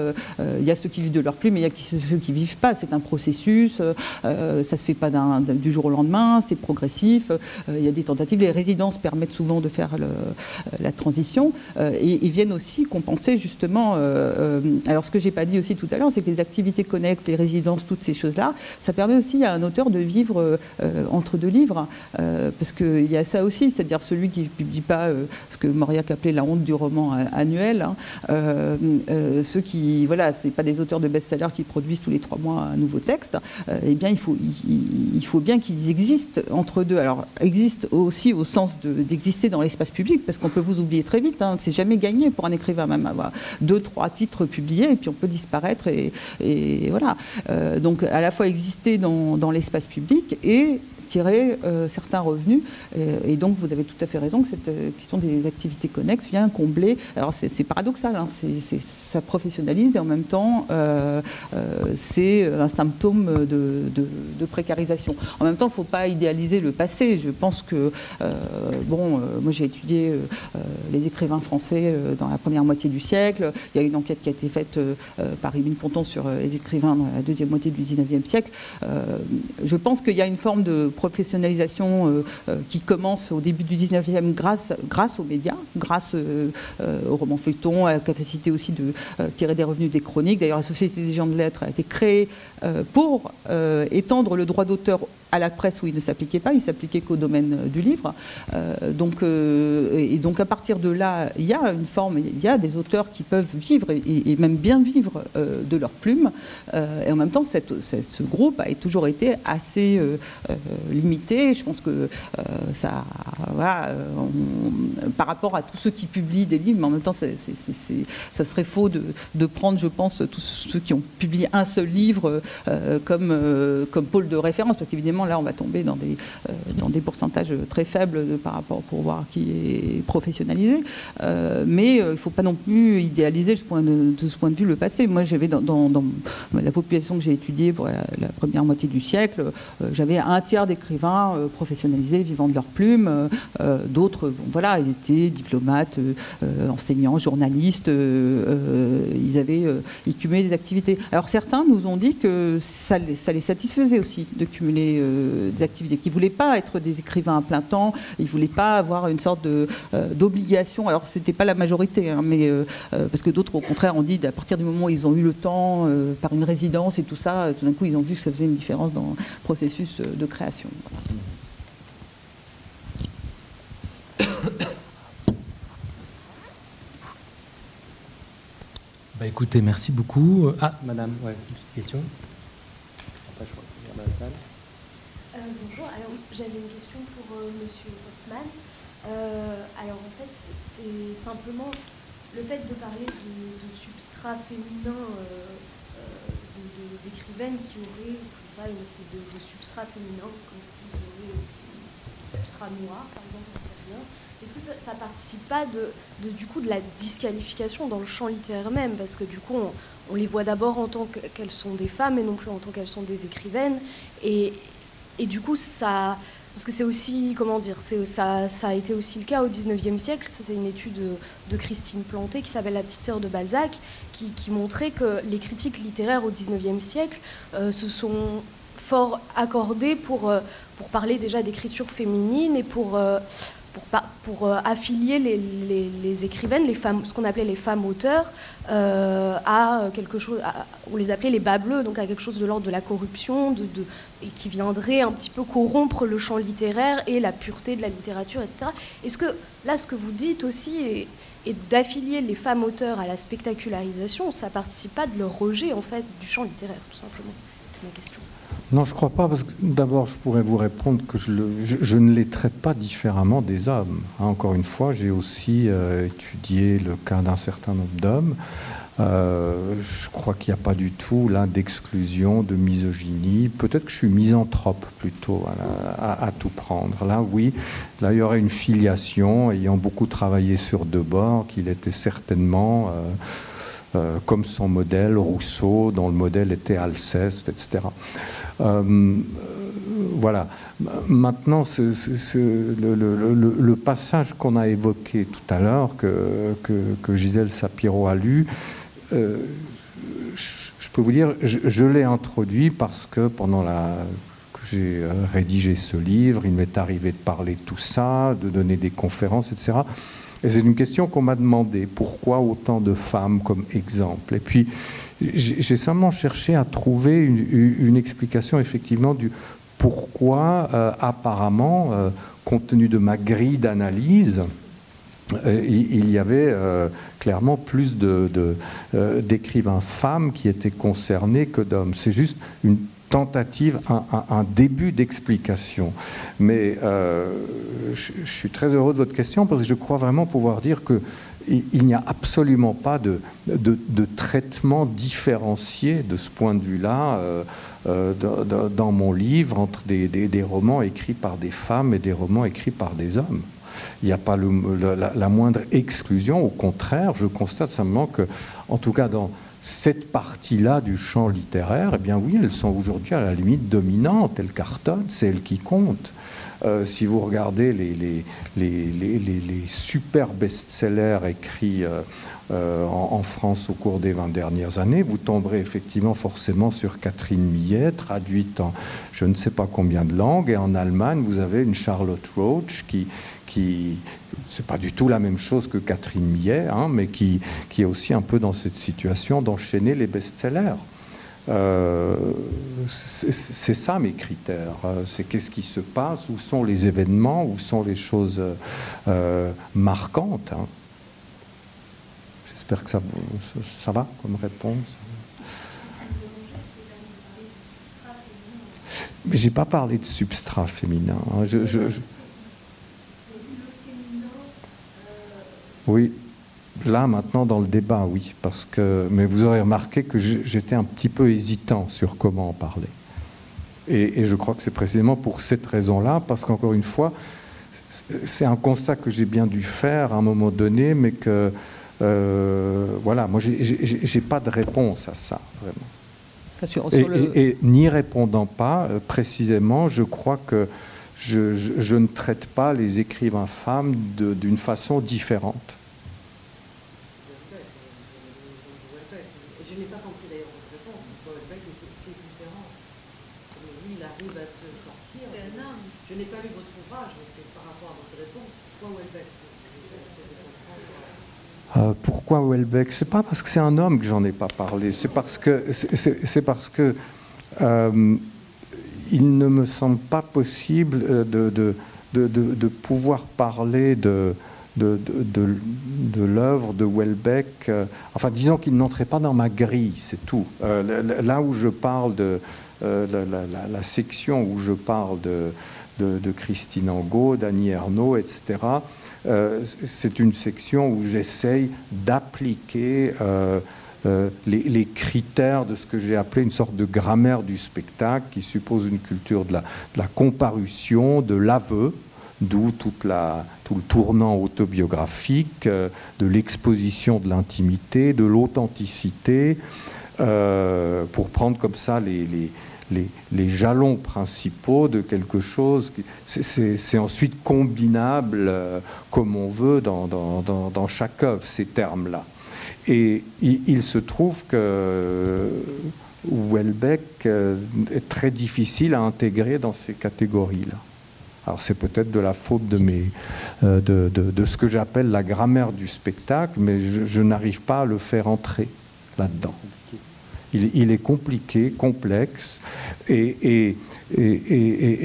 il y a ceux qui vivent de leur plume, mais il y a ceux qui vivent pas. C'est un processus, ça se fait pas du jour au lendemain, c'est progressif. il y a des tentatives. Les résidences permettent souvent de faire la transition. et ils viennent aussi compenser justement. Euh, euh, alors ce que j'ai pas dit aussi tout à l'heure, c'est que les activités connexes, les résidences, toutes ces choses-là, ça permet aussi à un auteur de vivre euh, entre deux livres, parce qu'il y a ça aussi, c'est-à-dire celui qui ne publie pas ce que Mauriac appelait la honte du roman annuel, hein, ceux qui, voilà, c'est pas des auteurs de best-sellers qui produisent tous les trois mois un nouveau texte, eh bien il faut, il, faut bien qu'ils existent entre deux. Alors existent aussi au sens d'exister dans l'espace public, parce qu'on peut vous oublier très vite. Hein, c'est jamais gagné pour un écrivain, même avoir deux, trois titres publiés, et puis on peut disparaître. Et, voilà. Euh, donc à la fois exister dans l'espace public et tirer euh, certains revenus. Et, donc, vous avez tout à fait raison que cette euh, question des activités connexes vient combler. Alors, c'est paradoxal, hein, ça professionnalise et en même temps, euh, c'est un symptôme de, précarisation. En même temps, il ne faut pas idéaliser le passé. Je pense que, bon, moi j'ai étudié les écrivains français dans la première moitié du siècle. Il y a une enquête qui a été faite par Émile Ponton sur les écrivains dans la deuxième moitié du 19e siècle. je pense qu'il y a une forme de professionnalisation euh, euh, qui commence au début du 19e grâce, grâce aux médias, grâce euh, au roman feuilleton, à la capacité aussi de tirer des revenus des chroniques. D'ailleurs, la Société des gens de lettres a été créée pour étendre le droit d'auteur à la presse où il ne s'appliquait pas, il s'appliquait qu'au domaine du livre. donc, et donc à partir de là, il y a une forme, il y a des auteurs qui peuvent vivre et, même bien vivre de leur plume. et en même temps, ce groupe a toujours été assez limité. Je pense que ça, voilà, par rapport à tous ceux qui publient des livres, mais en même temps, ça serait faux de, de, prendre, je pense, tous ceux qui ont publié un seul livre comme, comme pôle de référence, parce qu'évidemment, là, on va tomber dans des, euh, dans des pourcentages très faibles par rapport pour voir qui est professionnalisé. Euh, mais euh, il ne faut pas non plus idéaliser ce point de, ce point de vue le passé. Moi, j'avais dans, la population que j'ai étudiée pour la, première moitié du siècle, j'avais un tiers d'écrivains professionnalisés vivant de leur plume. D'autres, bon, voilà, ils étaient diplomates, enseignants, journalistes. ils avaient écumé des activités. Alors certains nous ont dit que ça les, ça les satisfaisait aussi de cumuler euh, des activités, qui ne voulaient pas être des écrivains à plein temps, ils ne voulaient pas avoir une sorte euh, d'obligation. Alors, ce n'était pas la majorité, hein, mais, euh, parce que d'autres, au contraire, ont dit à partir du moment où ils ont eu le temps, par une résidence et tout ça, tout d'un coup, ils ont vu que ça faisait une différence dans le processus de création. [COUGHS] Bah écoutez, merci beaucoup. Ah, madame, ouais, une petite question. Euh, bonjour, alors j'avais une question pour euh, Monsieur Hoffman. Euh, alors en fait, c'est simplement le fait de parler de, substrat féminin d'écrivaines qui auraient une espèce de, substrat féminin, comme s'il y avait aussi un substrat noir, par exemple, Est-ce que ça, ne participe pas de, du coup de la disqualification dans le champ littéraire même? Parce que du coup, on, on les voit d'abord en tant qu'elles sont des femmes et non plus en tant qu'elles sont des écrivaines. Et, et du coup, ça. Parce que c'est aussi, comment dire, ça, a été aussi le cas au 19e siècle. C'est une étude de, Christine Planté qui s'appelle La petite sœur de Balzac, qui, montrait que les critiques littéraires au 19e siècle euh, se sont fort accordées pour, euh, pour parler déjà d'écriture féminine et pour. Euh, pour, euh, affilier les, écrivaines, les femmes, ce qu'on appelait les femmes auteurs, euh, à quelque chose, on les appelait les bas bleus, donc à quelque chose de l'ordre de la corruption, et qui viendrait un petit peu corrompre le champ littéraire et la pureté de la littérature, etc. Est-ce que là, ce que vous dites aussi est, d'affilier les femmes auteurs à la spectacularisation, ça participe pas de leur rejet en fait du champ littéraire, tout simplement C'est ma question. Non, je ne crois pas, parce que d'abord, je pourrais vous répondre que je, ne les traite pas différemment des hommes. Hein, encore une fois, j'ai aussi euh, étudié le cas d'un certain nombre d'hommes. Euh, je crois qu'il n'y a pas du tout là d'exclusion, de misogynie. Peut-être que je suis misanthrope plutôt à, tout prendre. Là, oui, là il y aurait une filiation. Ayant beaucoup travaillé sur Debord, qu'il était certainement euh, euh, comme son modèle Rousseau, dont le modèle était Alceste, etc. Euh, voilà. Maintenant, le, passage qu'on a évoqué tout à l'heure, que, Gisèle Sapiro a lu, euh, je, peux vous dire, je, l'ai introduit parce que pendant la j'ai rédigé ce livre, il m'est arrivé de parler de tout ça, de donner des conférences, etc. Et c'est une question qu'on m'a demandé. Pourquoi autant de femmes comme exemple? Et puis, j'ai simplement cherché à trouver une, explication effectivement du pourquoi, euh, apparemment, euh, compte tenu de ma grille d'analyse, euh, il y avait clairement plus d'écrivains femmes qui étaient concernés que d'hommes. C'est juste une tentative, un, début d'explication. Mais euh, je, suis très heureux de votre question parce que je crois vraiment pouvoir dire que il, n'y a absolument pas de, de, traitement différencié de ce point de vue-là euh, euh, dans mon livre entre des, des, romans écrits par des femmes et des romans écrits par des hommes. Il n'y a pas la, la, moindre exclusion. Au contraire, je constate simplement que, en tout cas dans cette partie-là du champ littéraire, eh bien oui, elles sont aujourd'hui à la limite dominantes, elles cartonnent, c'est elles qui comptent. Euh, si vous regardez les, les, les, super best-sellers écrits euh, euh, en, France au cours des 20 dernières années, vous tomberez effectivement forcément sur Catherine Millet, traduite en je ne sais pas combien de langues, et en Allemagne, vous avez une Charlotte Roach qui c'est pas du tout la même chose que Catherine Millet, hein, mais qui, qui est aussi un peu dans cette situation d'enchaîner les best-sellers. Euh, c'est ça mes critères. Euh, c'est qu'est-ce qui se passe, où sont les événements, où sont les choses euh, marquantes. Hein. J'espère que ça, ça va comme réponse. Mais j'ai pas parlé de substrat féminin. Hein. Oui, là maintenant dans le débat, oui, parce que. Mais vous aurez remarqué que j'étais un petit peu hésitant sur comment en parler. Et, je crois que c'est précisément pour cette raison-là, parce qu'encore une fois, c'est un constat que j'ai bien dû faire à un moment donné, mais que euh, voilà, moi j'ai pas de réponse à ça vraiment. et, n'y répondant pas euh, précisément, je crois que je, je, ne traite pas les écrivains femmes d'une façon différente. Euh, pourquoi Welbeck? C'est pas parce que c'est un homme que j'en ai pas parlé. C'est parce que c'est parce que euh, il ne me semble pas possible euh, de, de, de, pouvoir parler de de, l'œuvre de Welbeck. enfin, disons qu'il n'entrait pas dans ma grille, c'est tout. là où je parle de la, section où je parle de, Christine Angot, d'Annie Ernaux, etc., euh, c'est une section où j'essaye d'appliquer euh, euh, les, critères de ce que j'ai appelé une sorte de grammaire du spectacle qui suppose une culture de la, comparution, de l'aveu, d'où tout le tournant autobiographique, de l'exposition de l'intimité, de l'authenticité, pour prendre comme ça les, jalons principaux de quelque chose. C'est ensuite combinable euh, comme on veut dans, dans, chaque œuvre, ces termes-là. Et il, se trouve que Welbeck euh, est très difficile à intégrer dans ces catégories-là. Alors c'est peut-être de la faute de, euh, ce que j'appelle la grammaire du spectacle, mais je n'arrive pas à le faire entrer là-dedans. Il, est compliqué, complexe, et,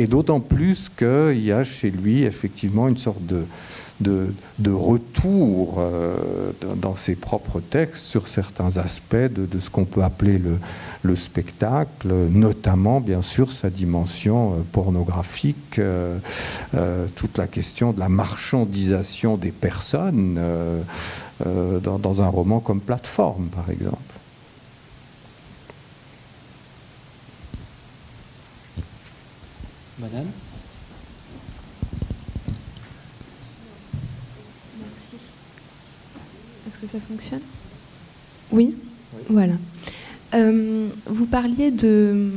d'autant plus qu'il y a chez lui effectivement une sorte de, retour euh, dans ses propres textes sur certains aspects de, ce qu'on peut appeler le, spectacle, notamment bien sûr sa dimension euh, pornographique, euh, toute la question de la marchandisation des personnes dans un roman comme Plateforme par exemple. Madame? Est-ce que ça fonctionne oui, Voilà. Euh, vous parliez de,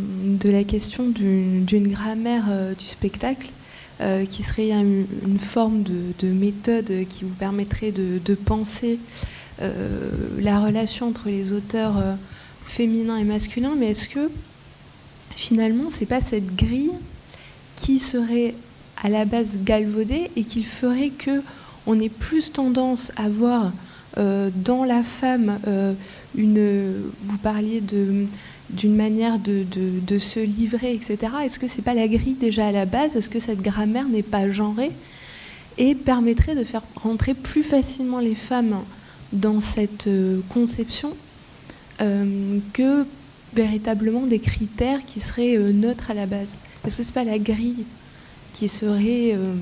la question d'une grammaire euh, du spectacle euh, qui serait une, forme de, méthode qui vous permettrait de, penser la relation entre les auteurs féminins et masculins, mais est-ce que finalement c'est pas cette grille qui serait à la base galvaudé et qu'il ferait que on ait plus tendance à voir euh, dans la femme euh, une. Vous parliez de d'une manière de, se livrer, etc. Est-ce que c'est pas la grille déjà à la base? Est-ce que cette grammaire n'est pas genrée et permettrait de faire rentrer plus facilement les femmes dans cette euh, conception que véritablement des critères qui seraient neutres à la base? Est-ce que ce n'est pas la grille qui serait. Euh,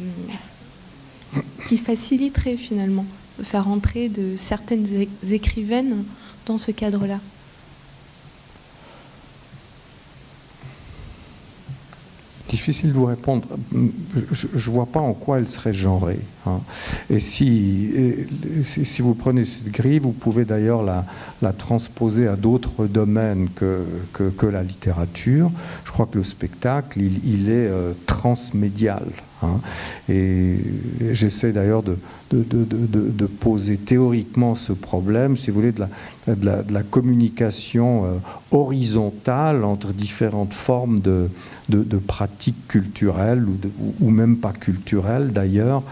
qui faciliterait finalement faire entrer de certaines écrivaines dans ce cadre-là Difficile de vous répondre. Je ne vois pas en quoi elle serait genrée. Hein. Et si, si, vous prenez cette grille, vous pouvez d'ailleurs la, transposer à d'autres domaines que, que, la littérature. Je crois que le spectacle, il, est euh, transmédial. Hein. Et j'essaie d'ailleurs de, de, de, de, poser théoriquement ce problème, si vous voulez, de la, communication euh, horizontale entre différentes formes de, pratiques culturelles ou, même pas culturelles d'ailleurs,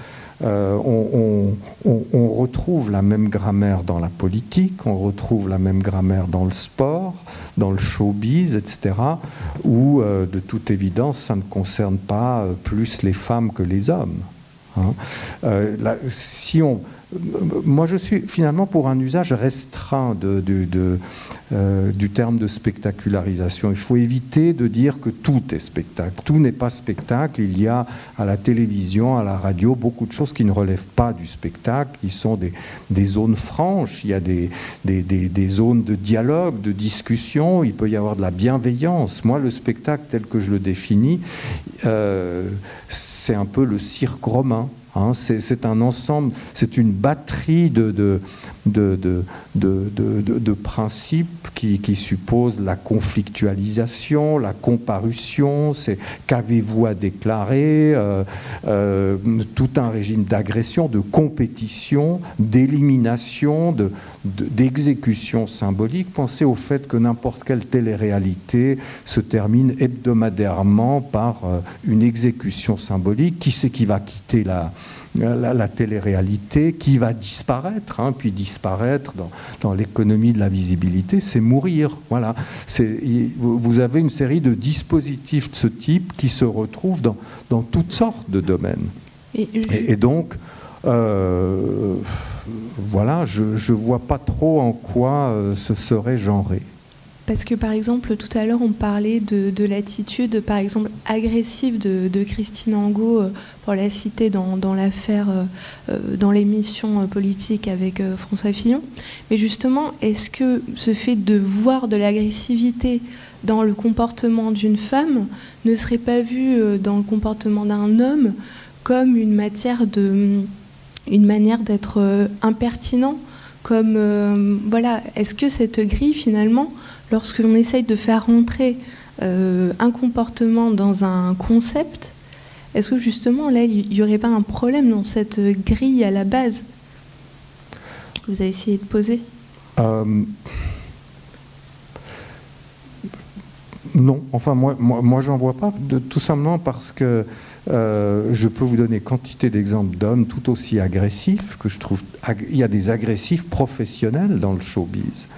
euh, on, retrouve la même grammaire dans la politique, on retrouve la même grammaire dans le sport, dans le showbiz, etc., où de toute évidence ça ne concerne pas plus les femmes que les hommes. Hein. si on, moi, je suis finalement pour un usage restreint de, euh, du terme de spectacularisation. Il faut éviter de dire que tout est spectacle. Tout n'est pas spectacle. Il y a à la télévision, à la radio, beaucoup de choses qui ne relèvent pas du spectacle, qui sont des, zones franches. Il y a des, des, zones de dialogue, de discussion. Il peut y avoir de la bienveillance. Moi, le spectacle tel que je le définis, euh, c'est un peu le cirque romain. Hein, c'est un ensemble, c'est une batterie de, de, de, de principes qui, qui, supposent la conflictualisation, la comparution, c'est qu'avez-vous à déclarer, euh, euh, tout un régime d'agression, de compétition, d'élimination, d'exécution symbolique. Pensez au fait que n'importe quelle télé-réalité se termine hebdomadairement par euh, une exécution symbolique. Qui c'est qui va quitter la, la, télé-réalité? Qui va disparaître, hein, puis disparaître dans, l'économie de la visibilité, c'est mourir. Voilà. Vous avez une série de dispositifs de ce type qui se retrouvent dans, dans toutes sortes de domaines. Et, donc, euh, voilà, je ne vois pas trop en quoi euh, ce serait genré. Parce que par exemple, tout à l'heure, on parlait de, l'attitude, par exemple, agressive de, Christine Angot, euh, pour la citer dans, l'affaire, euh, dans l'émission politique avec François Fillon. Mais justement, est-ce que ce fait de voir de l'agressivité dans le comportement d'une femme ne serait pas vu dans le comportement d'un homme comme une matière de, une manière d'être impertinent comme voilà, est-ce que cette grille finalement lorsque l'on essaye de faire rentrer euh, un comportement dans un concept, est-ce que justement là, il n'y aurait pas un problème dans cette grille à la base que vous avez essayé de poser euh, Non, enfin moi, moi, moi j'en vois pas, tout simplement parce que euh, je peux vous donner quantité d'exemples d'hommes tout aussi agressifs que je trouve. Il y a des agressifs professionnels dans le showbiz.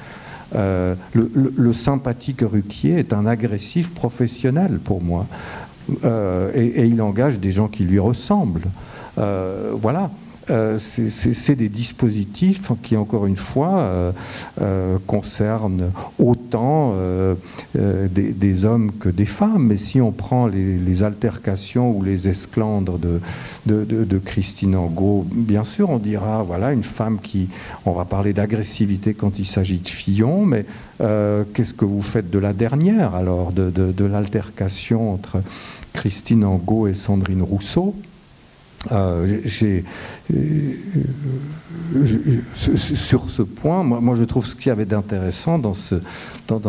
Euh, le, sympathique Ruquier est un agressif professionnel pour moi. Euh, et, il engage des gens qui lui ressemblent. Voilà. Euh, c'est des dispositifs qui, encore une fois, euh, euh, concernent autant des, hommes que des femmes. Mais si on prend les, altercations ou les esclandres de, Christine Angot, bien sûr, on dira, voilà, une femme qui... On va parler d'agressivité quand il s'agit de Fillon, mais qu'est-ce que vous faites de la dernière, alors, de l'altercation entre Christine Angot et Sandrine Rousseau? Euh, euh, sur ce point, moi, je trouve ce qu'il avait d'intéressant dans,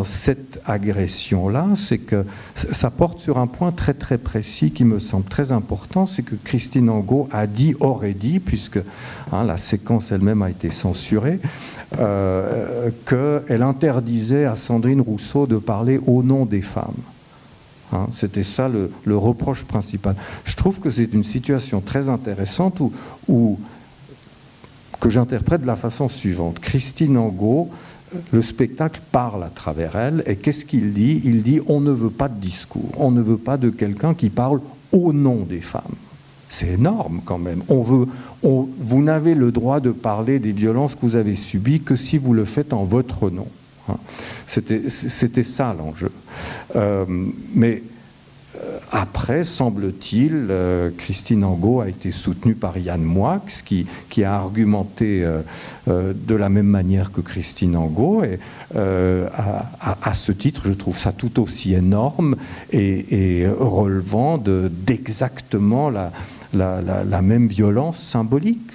cette agression-là, c'est que ça porte sur un point très très précis qui me semble très important, c'est que Christine Angot a dit, aurait dit, puisque hein, la séquence elle-même a été censurée, euh, qu'elle interdisait à Sandrine Rousseau de parler au nom des femmes. Hein, c'était ça le, reproche principal. Je trouve que c'est une situation très intéressante où, que j'interprète de la façon suivante. Christine Angot, le spectacle parle à travers elle, et qu'est-ce qu'il dit? Il dit on ne veut pas de discours, on ne veut pas de quelqu'un qui parle au nom des femmes. C'est énorme quand même. On vous n'avez le droit de parler des violences que vous avez subies que si vous le faites en votre nom. Hein. C'était ça l'enjeu. Euh, mais euh, après, semble-t-il, euh, Christine Angot a été soutenue par Yann Moix, qui, a argumenté de la même manière que Christine Angot. Et à, ce titre, je trouve ça tout aussi énorme et, relevant d'exactement la même violence symbolique.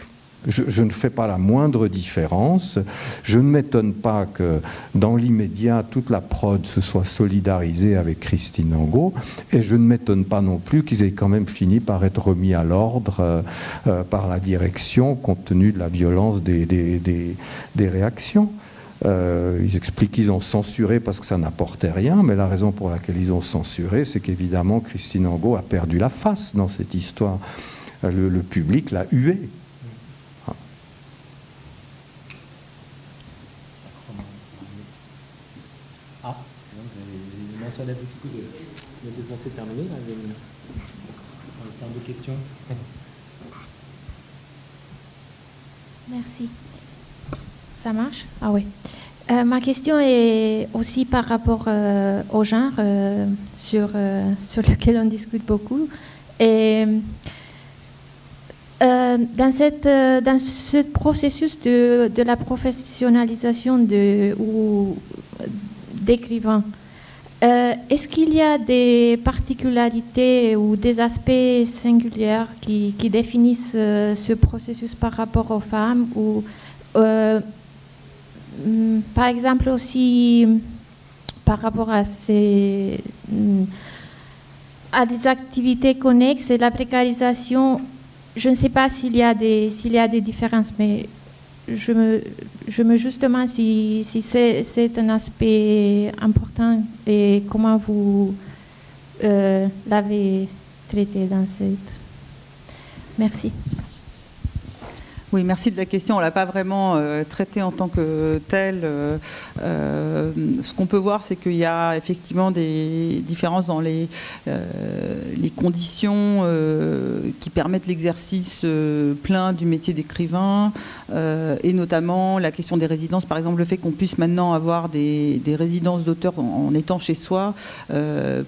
Je, ne fais pas la moindre différence. Je ne m'étonne pas que dans l'immédiat, toute la prod se soit solidarisée avec Christine Angot. Et je ne m'étonne pas non plus qu'ils aient quand même fini par être remis à l'ordre euh, euh, par la direction compte tenu de la violence des, des, réactions. Euh, ils expliquent qu'ils ont censuré parce que ça n'apportait rien, mais la raison pour laquelle ils ont censuré, c'est qu'évidemment Christine Angot a perdu la face dans cette histoire. le, public l'a hué. Ah, les mains sur la. Là, y a une... de questions. Merci. Ça marche? Ah oui. Euh, ma question est aussi par rapport euh, au genre euh, sur, [LAUGHS] sur lequel on discute beaucoup. Et dans, cette, dans ce processus de, de la professionnalisation de, ou d'écrivains, est-ce qu'il y a des particularités ou des aspects singuliers qui, définissent ce processus par rapport aux femmes ou Mm, par exemple aussi par rapport mm, à des activités connexes et la précarisation, je ne sais pas s'il y a des y a des différences, mais je me je me justement si, si c'est un aspect important et comment vous euh, l'avez traité dans cette. Merci. Oui, merci de la question. On ne l'a pas vraiment euh, traité en tant que tel. Euh, euh, ce qu'on peut voir, c'est qu'il y a effectivement des différences dans les, les conditions qui permettent l'exercice plein du métier d'écrivain, et notamment la question des résidences. Par exemple, le fait qu'on puisse maintenant avoir des, résidences d'auteurs en, étant chez soi.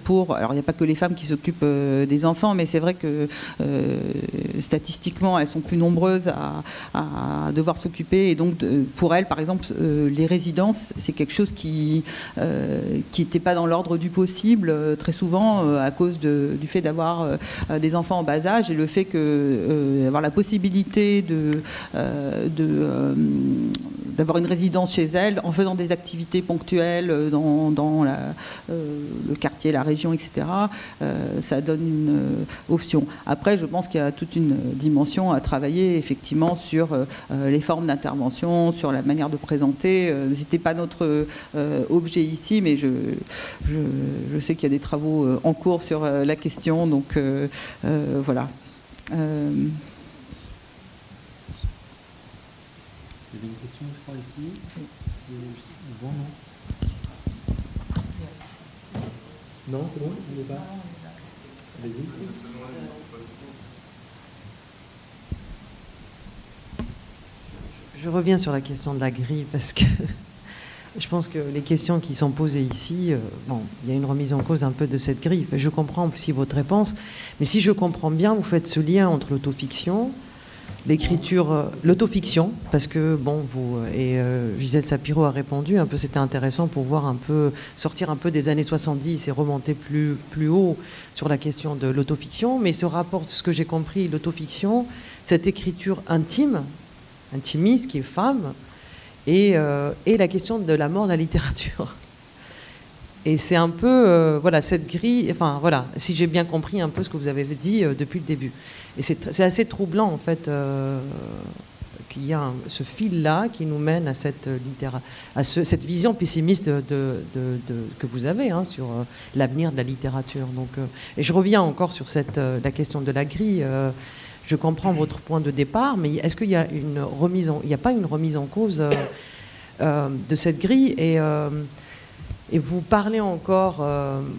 pour, alors, il n'y a pas que les femmes qui s'occupent des enfants, mais c'est vrai que statistiquement, elles sont plus nombreuses à, à devoir s'occuper. Et donc, pour elle, par exemple, euh, les résidences, c'est quelque chose qui n'était euh, pas dans l'ordre du possible, euh, très souvent, à cause du fait d'avoir des enfants en bas âge et le fait que d'avoir la possibilité de, de d'avoir une résidence chez elle en faisant des activités ponctuelles dans, dans le quartier, la région, etc. ça donne une option. Après, je pense qu'il y a toute une dimension à travailler effectivement sur euh, euh, les formes d'intervention, sur la manière de présenter. Euh, Ce n'était pas notre objet ici, mais je, je, sais qu'il y a des travaux en cours sur la question. Donc voilà. Il y avait une question, je crois, ici. non? Non, c'est bon On n'est pas? Vas-y. Je reviens sur la question de la grille parce que [LAUGHS] je pense que les questions qui sont posées ici, euh, bon, il y a une remise en cause un peu de cette grille. Je comprends aussi votre réponse, mais si je comprends bien, vous faites ce lien entre l'autofiction, l'écriture, euh, l'autofiction, parce que bon, vous et euh, Gisèle Sapiro a répondu un peu, c'était intéressant pour voir un peu sortir un peu des années 70 et remonter plus plus haut sur la question de l'autofiction. Mais ce rapport, ce que j'ai compris, l'autofiction, cette écriture intime intimiste, qui est femme, euh, et, la question de la mort de la littérature. Et c'est un peu, euh, voilà, cette grille, enfin voilà, si j'ai bien compris un peu ce que vous avez dit euh, depuis le début. Et c'est assez troublant, en fait, qu'il y a ce fil-là qui nous mène à cette, à cette vision pessimiste de, que vous avez hein, sur l'avenir de la littérature. Donc, et je reviens encore sur cette, la question de la grille je comprends votre point de départ, mais est-ce qu'il y a une remise il n'y a pas une remise en cause euh, euh, de cette grille et, euh, et vous parlez encore,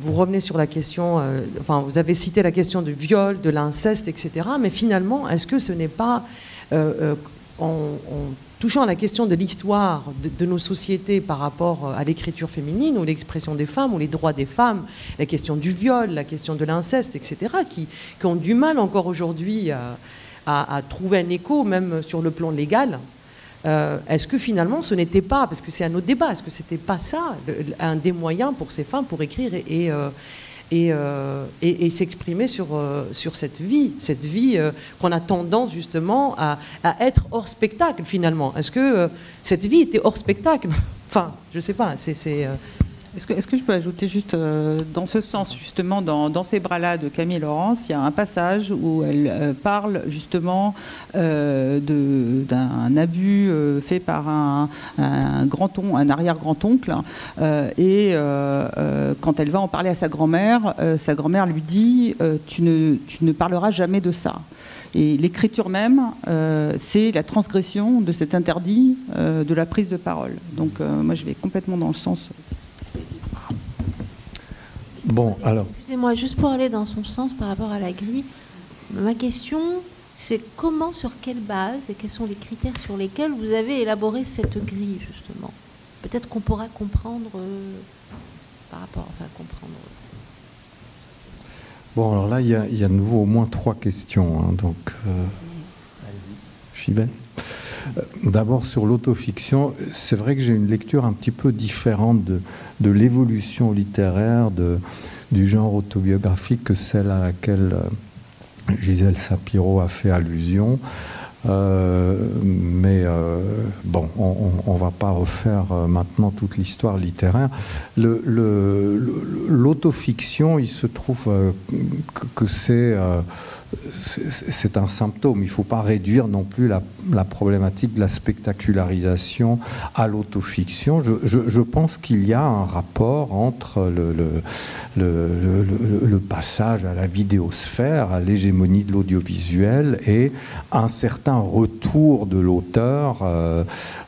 vous revenez sur la question, enfin vous avez cité la question du viol, de l'inceste, etc. Mais finalement, est-ce que ce n'est pas en, touchant à la question de l'histoire de, nos sociétés par rapport à l'écriture féminine ou l'expression des femmes ou les droits des femmes, la question du viol, la question de l'inceste, etc., qui, ont du mal encore aujourd'hui à, trouver un écho, même sur le plan légal. Euh, est-ce que finalement ce n'était pas, parce que c'est un autre débat, est-ce que c'était pas ça un des moyens pour ces femmes pour écrire et, euh, euh, et, et, s'exprimer sur, euh, sur cette vie, cette vie euh, qu'on a tendance justement à, à, être hors spectacle finalement. Est-ce que cette vie était hors spectacle? Enfin, je ne sais pas. C'est, Est-ce que, je peux ajouter juste euh, dans ce sens, justement, dans, ces bras-là de Camille Laurence, il y a un passage où elle euh, parle justement euh, d'un abus fait par un, un grand on, un arrière-grand-oncle. et quand elle va en parler à sa grand-mère, sa grand-mère lui dit tu ne parleras jamais de ça. Et l'écriture même, c'est la transgression de cet interdit de la prise de parole. Donc moi, je vais complètement dans le sens. Bon, alors. Excusez-moi, juste pour aller dans son sens par rapport à la grille, ma question, c'est comment, sur quelle base et quels sont les critères sur lesquels vous avez élaboré cette grille, justement? Peut-être qu'on pourra comprendre euh, par rapport, enfin, comprendre. Bon, alors là, il y, a, il y a de nouveau au moins trois questions. Hein, donc, euh, j'y vais. Euh, D'abord sur l'autofiction, c'est vrai que j'ai une lecture un petit peu différente de, l'évolution littéraire du genre autobiographique que celle à laquelle euh, Gisèle Sapiro a fait allusion. Euh, mais bon, on ne va pas refaire maintenant toute l'histoire littéraire. L'autofiction, il se trouve que, c'est c'est un symptôme. Il ne faut pas réduire non plus la, problématique de la spectacularisation à l'autofiction. Je, je, pense qu'il y a un rapport entre le passage à la vidéosphère, à l'hégémonie de l'audiovisuel et un certain retour de l'auteur euh,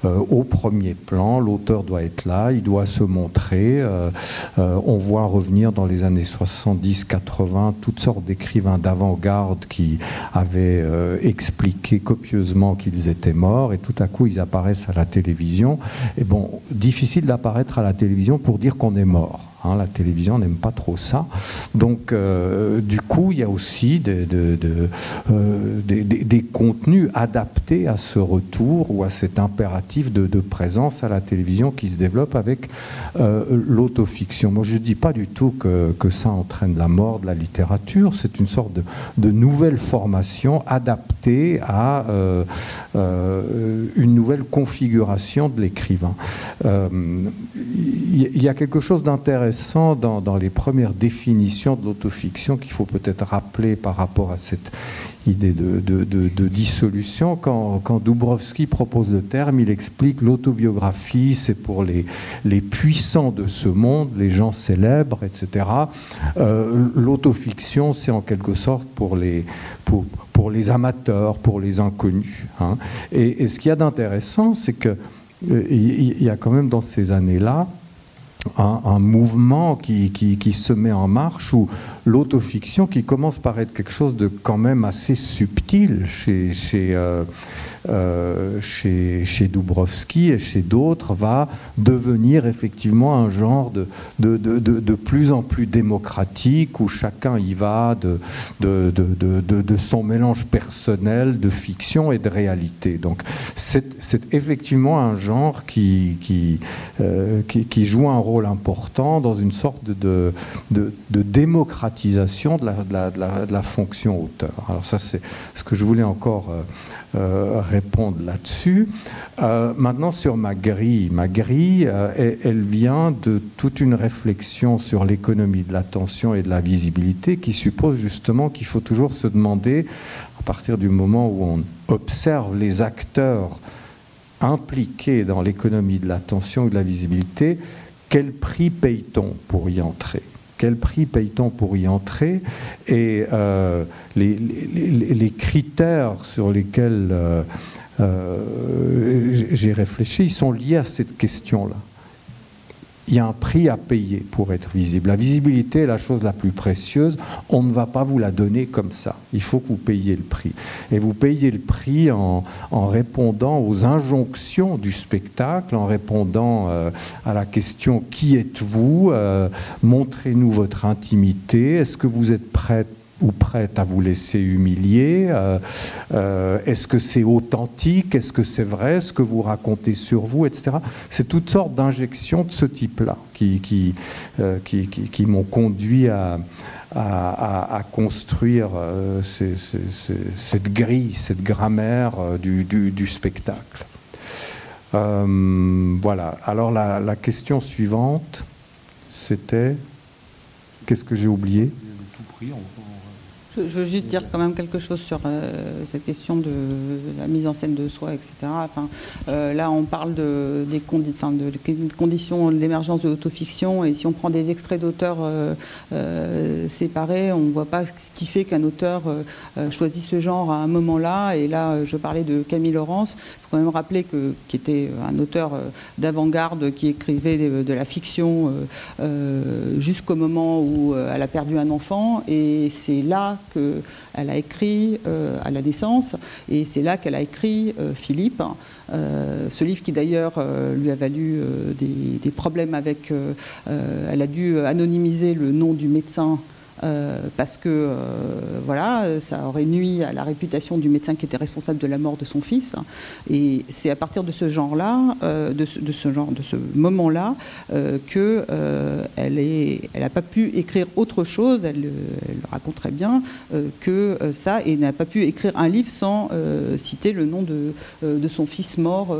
euh, au premier plan. L'auteur doit être là, il doit se montrer. Euh, on voit revenir dans les années 70-80 toutes sortes d'écrivains d'avant-garde qui avaient euh, expliqué copieusement qu'ils étaient morts et tout à coup ils apparaissent à la télévision. Et bon, difficile d'apparaître à la télévision pour dire qu'on est mort. Hein, la télévision n'aime pas trop ça. Donc, euh, du coup, il y a aussi euh, des, contenus adaptés à ce retour ou à cet impératif de, présence à la télévision qui se développe avec euh, l'autofiction. Moi, je ne dis pas du tout que, ça entraîne la mort de la littérature. C'est une sorte de, nouvelle formation adaptée à une nouvelle configuration de l'écrivain. Il y a quelque chose d'intéressant dans, les premières définitions de l'autofiction qu'il faut peut-être rappeler par rapport à cette idée de, dissolution. Quand, quand propose le terme, il explique l'autobiographie, c'est pour les, les puissants de ce monde, les gens célèbres, etc. Euh, L'autofiction, c'est en quelque sorte pour les, pour, pour les amateurs, pour les inconnus. Hein. Et, et, ce qu'il y a d'intéressant, c'est qu'il euh, il y a quand même dans ces années-là, un, mouvement qui, qui, se met en marche où l'autofiction qui commence par être quelque chose de quand même assez subtil chez, chez, euh, euh, chez, chez Dubrovski et chez d'autres va devenir effectivement un genre de, de, de, de, plus en plus démocratique où chacun y va de, de, son mélange personnel de fiction et de réalité. Donc c'est effectivement un genre qui, euh, qui, qui, joue un rôle important dans une sorte de, démocratisation de la, la fonction auteur. Alors ça c'est ce que je voulais encore euh, euh, répondre là-dessus. Euh, maintenant, sur ma grille, ma grille, euh, elle, elle, vient de toute une réflexion sur l'économie de l'attention et de la visibilité qui suppose justement qu'il faut toujours se demander, à partir du moment où on observe les acteurs impliqués dans l'économie de l'attention et de la visibilité, quel prix paye-t-on pour y entrer? Quel prix paye-t-on pour y entrer Et euh, les, critères sur lesquels euh, euh, j'ai réfléchi, sont liés à cette question-là il y a un prix à payer pour être visible. La visibilité est la chose la plus précieuse. On ne va pas vous la donner comme ça. Il faut que vous payiez le prix. Et vous payez le prix en, répondant aux injonctions du spectacle, en répondant euh, à la question qui êtes-vous euh, Montrez-nous votre intimité. Est-ce que vous êtes prête ou prête à vous laisser humilier euh, euh, Est-ce que c'est authentique Est-ce que c'est vrai ce que vous racontez sur vous, etc. C'est toutes sortes d'injections de ce type-là qui, qui, euh, m'ont conduit à, construire cette grille, cette grammaire du, du, spectacle. Voilà. Alors la question suivante. c'était. Qu'est-ce que j'ai oublié? Je, veux juste dire quand même quelque chose sur euh, cette question de, la mise en scène de soi, etc. Enfin, euh, là, on parle de, des de, conditions d'émergence de l'autofiction, et si on prend des extraits d'auteurs euh, séparés, on ne voit pas ce qui fait qu'un auteur choisit ce genre à un moment-là. Et là, je parlais de Camille Laurence. Il faut quand même rappeler que qui était un auteur d'avant-garde qui écrivait de, de la fiction jusqu'au moment où elle a perdu un enfant, et c'est là qu'elle a écrit euh, à la naissance, et c'est là qu'elle a écrit euh, Philippe. Euh, ce livre qui d'ailleurs lui a valu des, problèmes avec... elle a dû anonymiser le nom du médecin euh, parce que euh, voilà, ça aurait nuit à la réputation du médecin qui était responsable de la mort de son fils. Et c'est à partir de ce genre-là, euh, de, ce, genre, de ce moment-là, que elle n'a pas pu écrire autre chose. Elle, le raconte très bien que ça, et n'a pas pu écrire un livre sans citer le nom de, son fils mort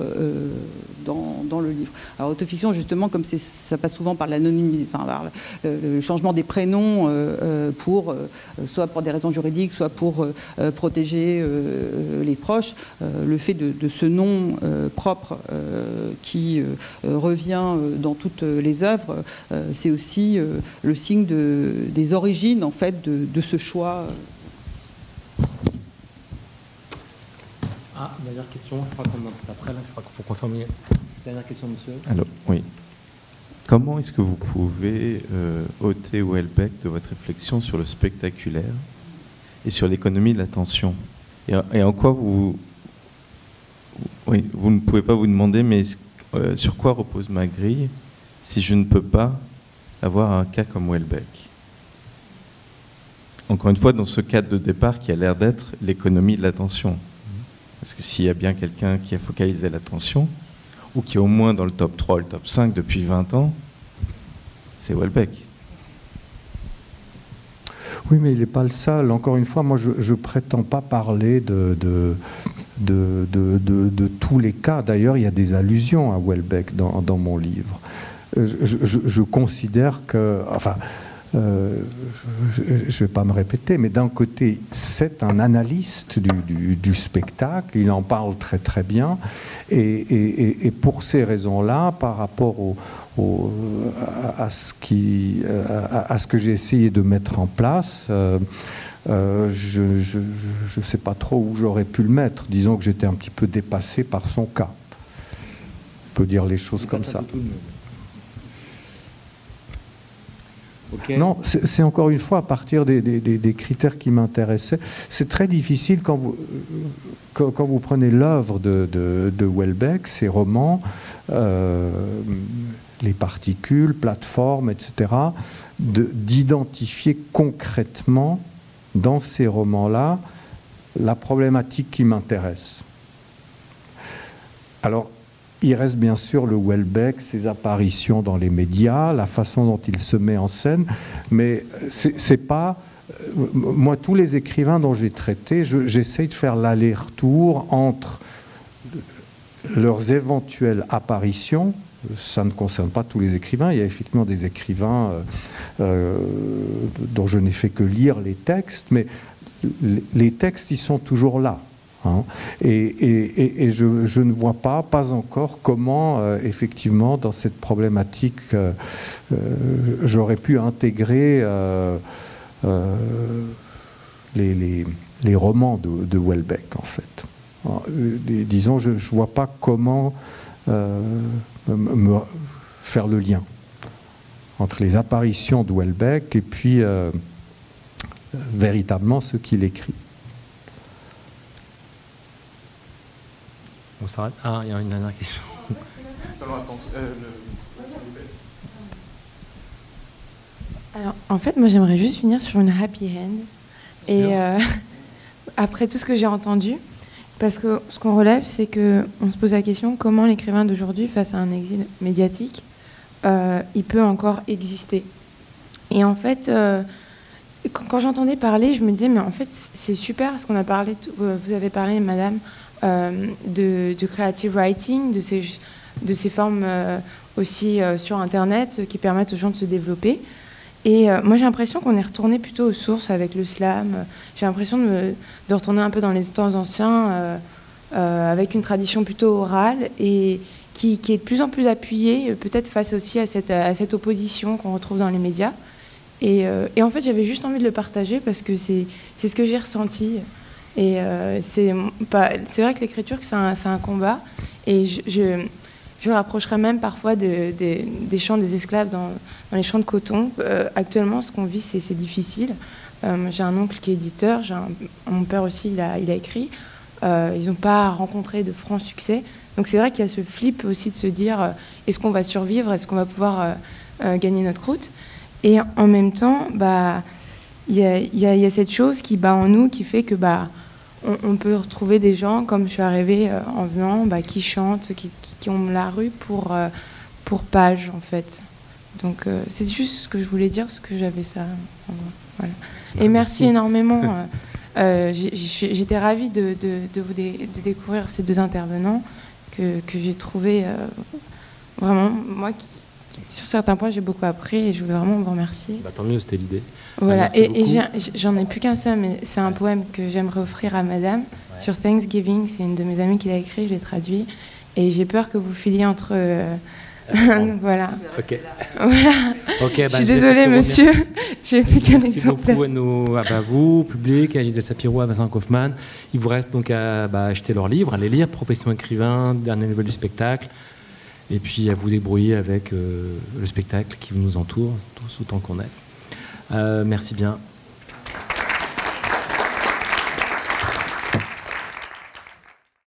dans, le livre. Alors autofiction, justement, comme ça passe souvent par l'anonymisme, enfin, le, changement des prénoms. Euh, pour, euh, soit pour des raisons juridiques, soit pour euh, protéger les proches. le fait de, ce nom propre qui revient dans toutes les œuvres, c'est aussi le signe de, des origines en fait de, ce choix. Ah, dernière question, je crois qu'on après là, je crois qu'il faut confirmer. Dernière question, monsieur. Alors, oui. Comment est-ce que vous pouvez euh, ôter Welbeck de votre réflexion sur le spectaculaire et sur l'économie de l'attention? Et, en quoi vous, ne pouvez pas vous demander, mais euh, sur quoi repose ma grille si je ne peux pas avoir un cas comme Welbeck Encore une fois, dans ce cadre de départ qui a l'air d'être l'économie de l'attention. Parce que s'il y a bien quelqu'un qui a focalisé l'attention, ou qui est au moins dans le top 3, le top 5 depuis 20 ans, c'est Welbeck. Oui, mais il n'est pas le seul. Encore une fois, moi, je ne prétends pas parler de, de, de, tous les cas. D'ailleurs, il y a des allusions à Welbeck dans, dans mon livre. Je, je, je, considère que... Enfin, euh, je ne vais pas me répéter, mais d'un côté, c'est un analyste du, spectacle, il en parle très très bien, et, pour ces raisons-là, par rapport au, à, ce que j'ai essayé de mettre en place, euh, euh, je ne sais pas trop où j'aurais pu le mettre. Disons que j'étais un petit peu dépassé par son cas. On peut dire les choses comme ça. Non, c'est encore une fois à partir des, critères qui m'intéressaient. C'est très difficile quand vous, quand, vous prenez l'œuvre de, de, Welbeck, ses romans, euh, les particules, plateformes, etc., d'identifier concrètement dans ces romans-là la problématique qui m'intéresse. Alors, il reste bien sûr le Welbeck, ses apparitions dans les médias, la façon dont il se met en scène, mais c'est pas. Euh, moi, tous les écrivains dont j'ai traité, j'essaye de faire l'aller-retour entre leurs éventuelles apparitions. Ça ne concerne pas tous les écrivains. Il y a effectivement des écrivains euh, euh, dont je n'ai fait que lire les textes, mais les textes, ils sont toujours là. Hein. Et, je, ne vois pas, pas encore, comment euh, effectivement dans cette problématique euh, euh, j'aurais pu intégrer les, romans de, de, Welbeck en fait. disons, je ne vois pas comment me faire le lien entre les apparitions de Welbeck et puis véritablement ce qu'il écrit. On s'arrête Ah, il y a une dernière question. Euh, Alors, en fait, moi, j'aimerais juste finir sur une happy end. Et euh, [LAUGHS] après tout ce que j'ai entendu, parce que ce qu'on relève, c'est que on se pose la question comment l'écrivain d'aujourd'hui, face à un exil médiatique, euh, il peut encore exister? Et en fait, quand j'entendais parler, je me disais, mais en fait, c'est super ce qu'on a parlé. Vous avez parlé, Madame, euh, de, creative writing, de ces, de ces formes euh, aussi sur Internet qui permettent aux gens de se développer. Et moi, j'ai l'impression qu'on est retourné plutôt aux sources avec le slam. J'ai l'impression de, de, retourner un peu dans les temps anciens, avec une tradition plutôt orale et qui, qui, est de plus en plus appuyée, peut-être face aussi à cette, à cette opposition qu'on retrouve dans les médias. Et, et en fait, j'avais juste envie de le partager parce que c'est ce que j'ai ressenti. Et euh, c'est vrai que l'écriture, c'est un, combat. Et je, je, je, le rapprocherais même parfois de, des champs des esclaves dans, dans les champs de coton. Euh, actuellement, ce qu'on vit, c'est difficile. Euh, j'ai un oncle qui est éditeur, mon père aussi, il a, il a écrit. ils n'ont pas rencontré de franc succès. Donc c'est vrai qu'il y a ce flip aussi de se dire est-ce qu'on va survivre, est-ce qu'on va pouvoir gagner notre croûte Et en même temps, bah, il y, y, y, a cette chose qui bat en nous, qui fait que bah, on, peut retrouver des gens, comme je suis arrivée euh, en venant, bah, qui chantent, qui, qui, ont la rue pour, euh, pour page, en fait. Donc, euh, c'est juste ce que je voulais dire, parce que j'avais ça. Voilà. Et merci, énormément. [LAUGHS] J'étais ravie de, de, de vous de découvrir ces deux intervenants que, que j'ai trouvé vraiment, moi, qui, sur certains points, j'ai beaucoup appris et je voulais vraiment vous remercier. Bah, tant mieux, c'était l'idée. Voilà, bah, et, j'en ai, plus qu'un seul, mais c'est un poème que j'aimerais offrir à madame sur Thanksgiving. C'est une de mes amies qui l'a écrit, je l'ai traduit. Et j'ai peur que vous filiez entre. Euh, [LAUGHS] voilà. Ok. Voilà. Okay, bah, je suis désolée, monsieur. [LAUGHS] J'ai plus qu'un exemplaire. Merci beaucoup à, nous, à vous, public, à Gisèle Sapiro, à Vincent Kaufmann. Il vous reste donc à acheter leurs livres, à les lire, Profession écrivain, dernier niveau du spectacle et puis à vous débrouiller avec euh, le spectacle qui nous entoure, tous autant qu'on est. Euh, merci bien.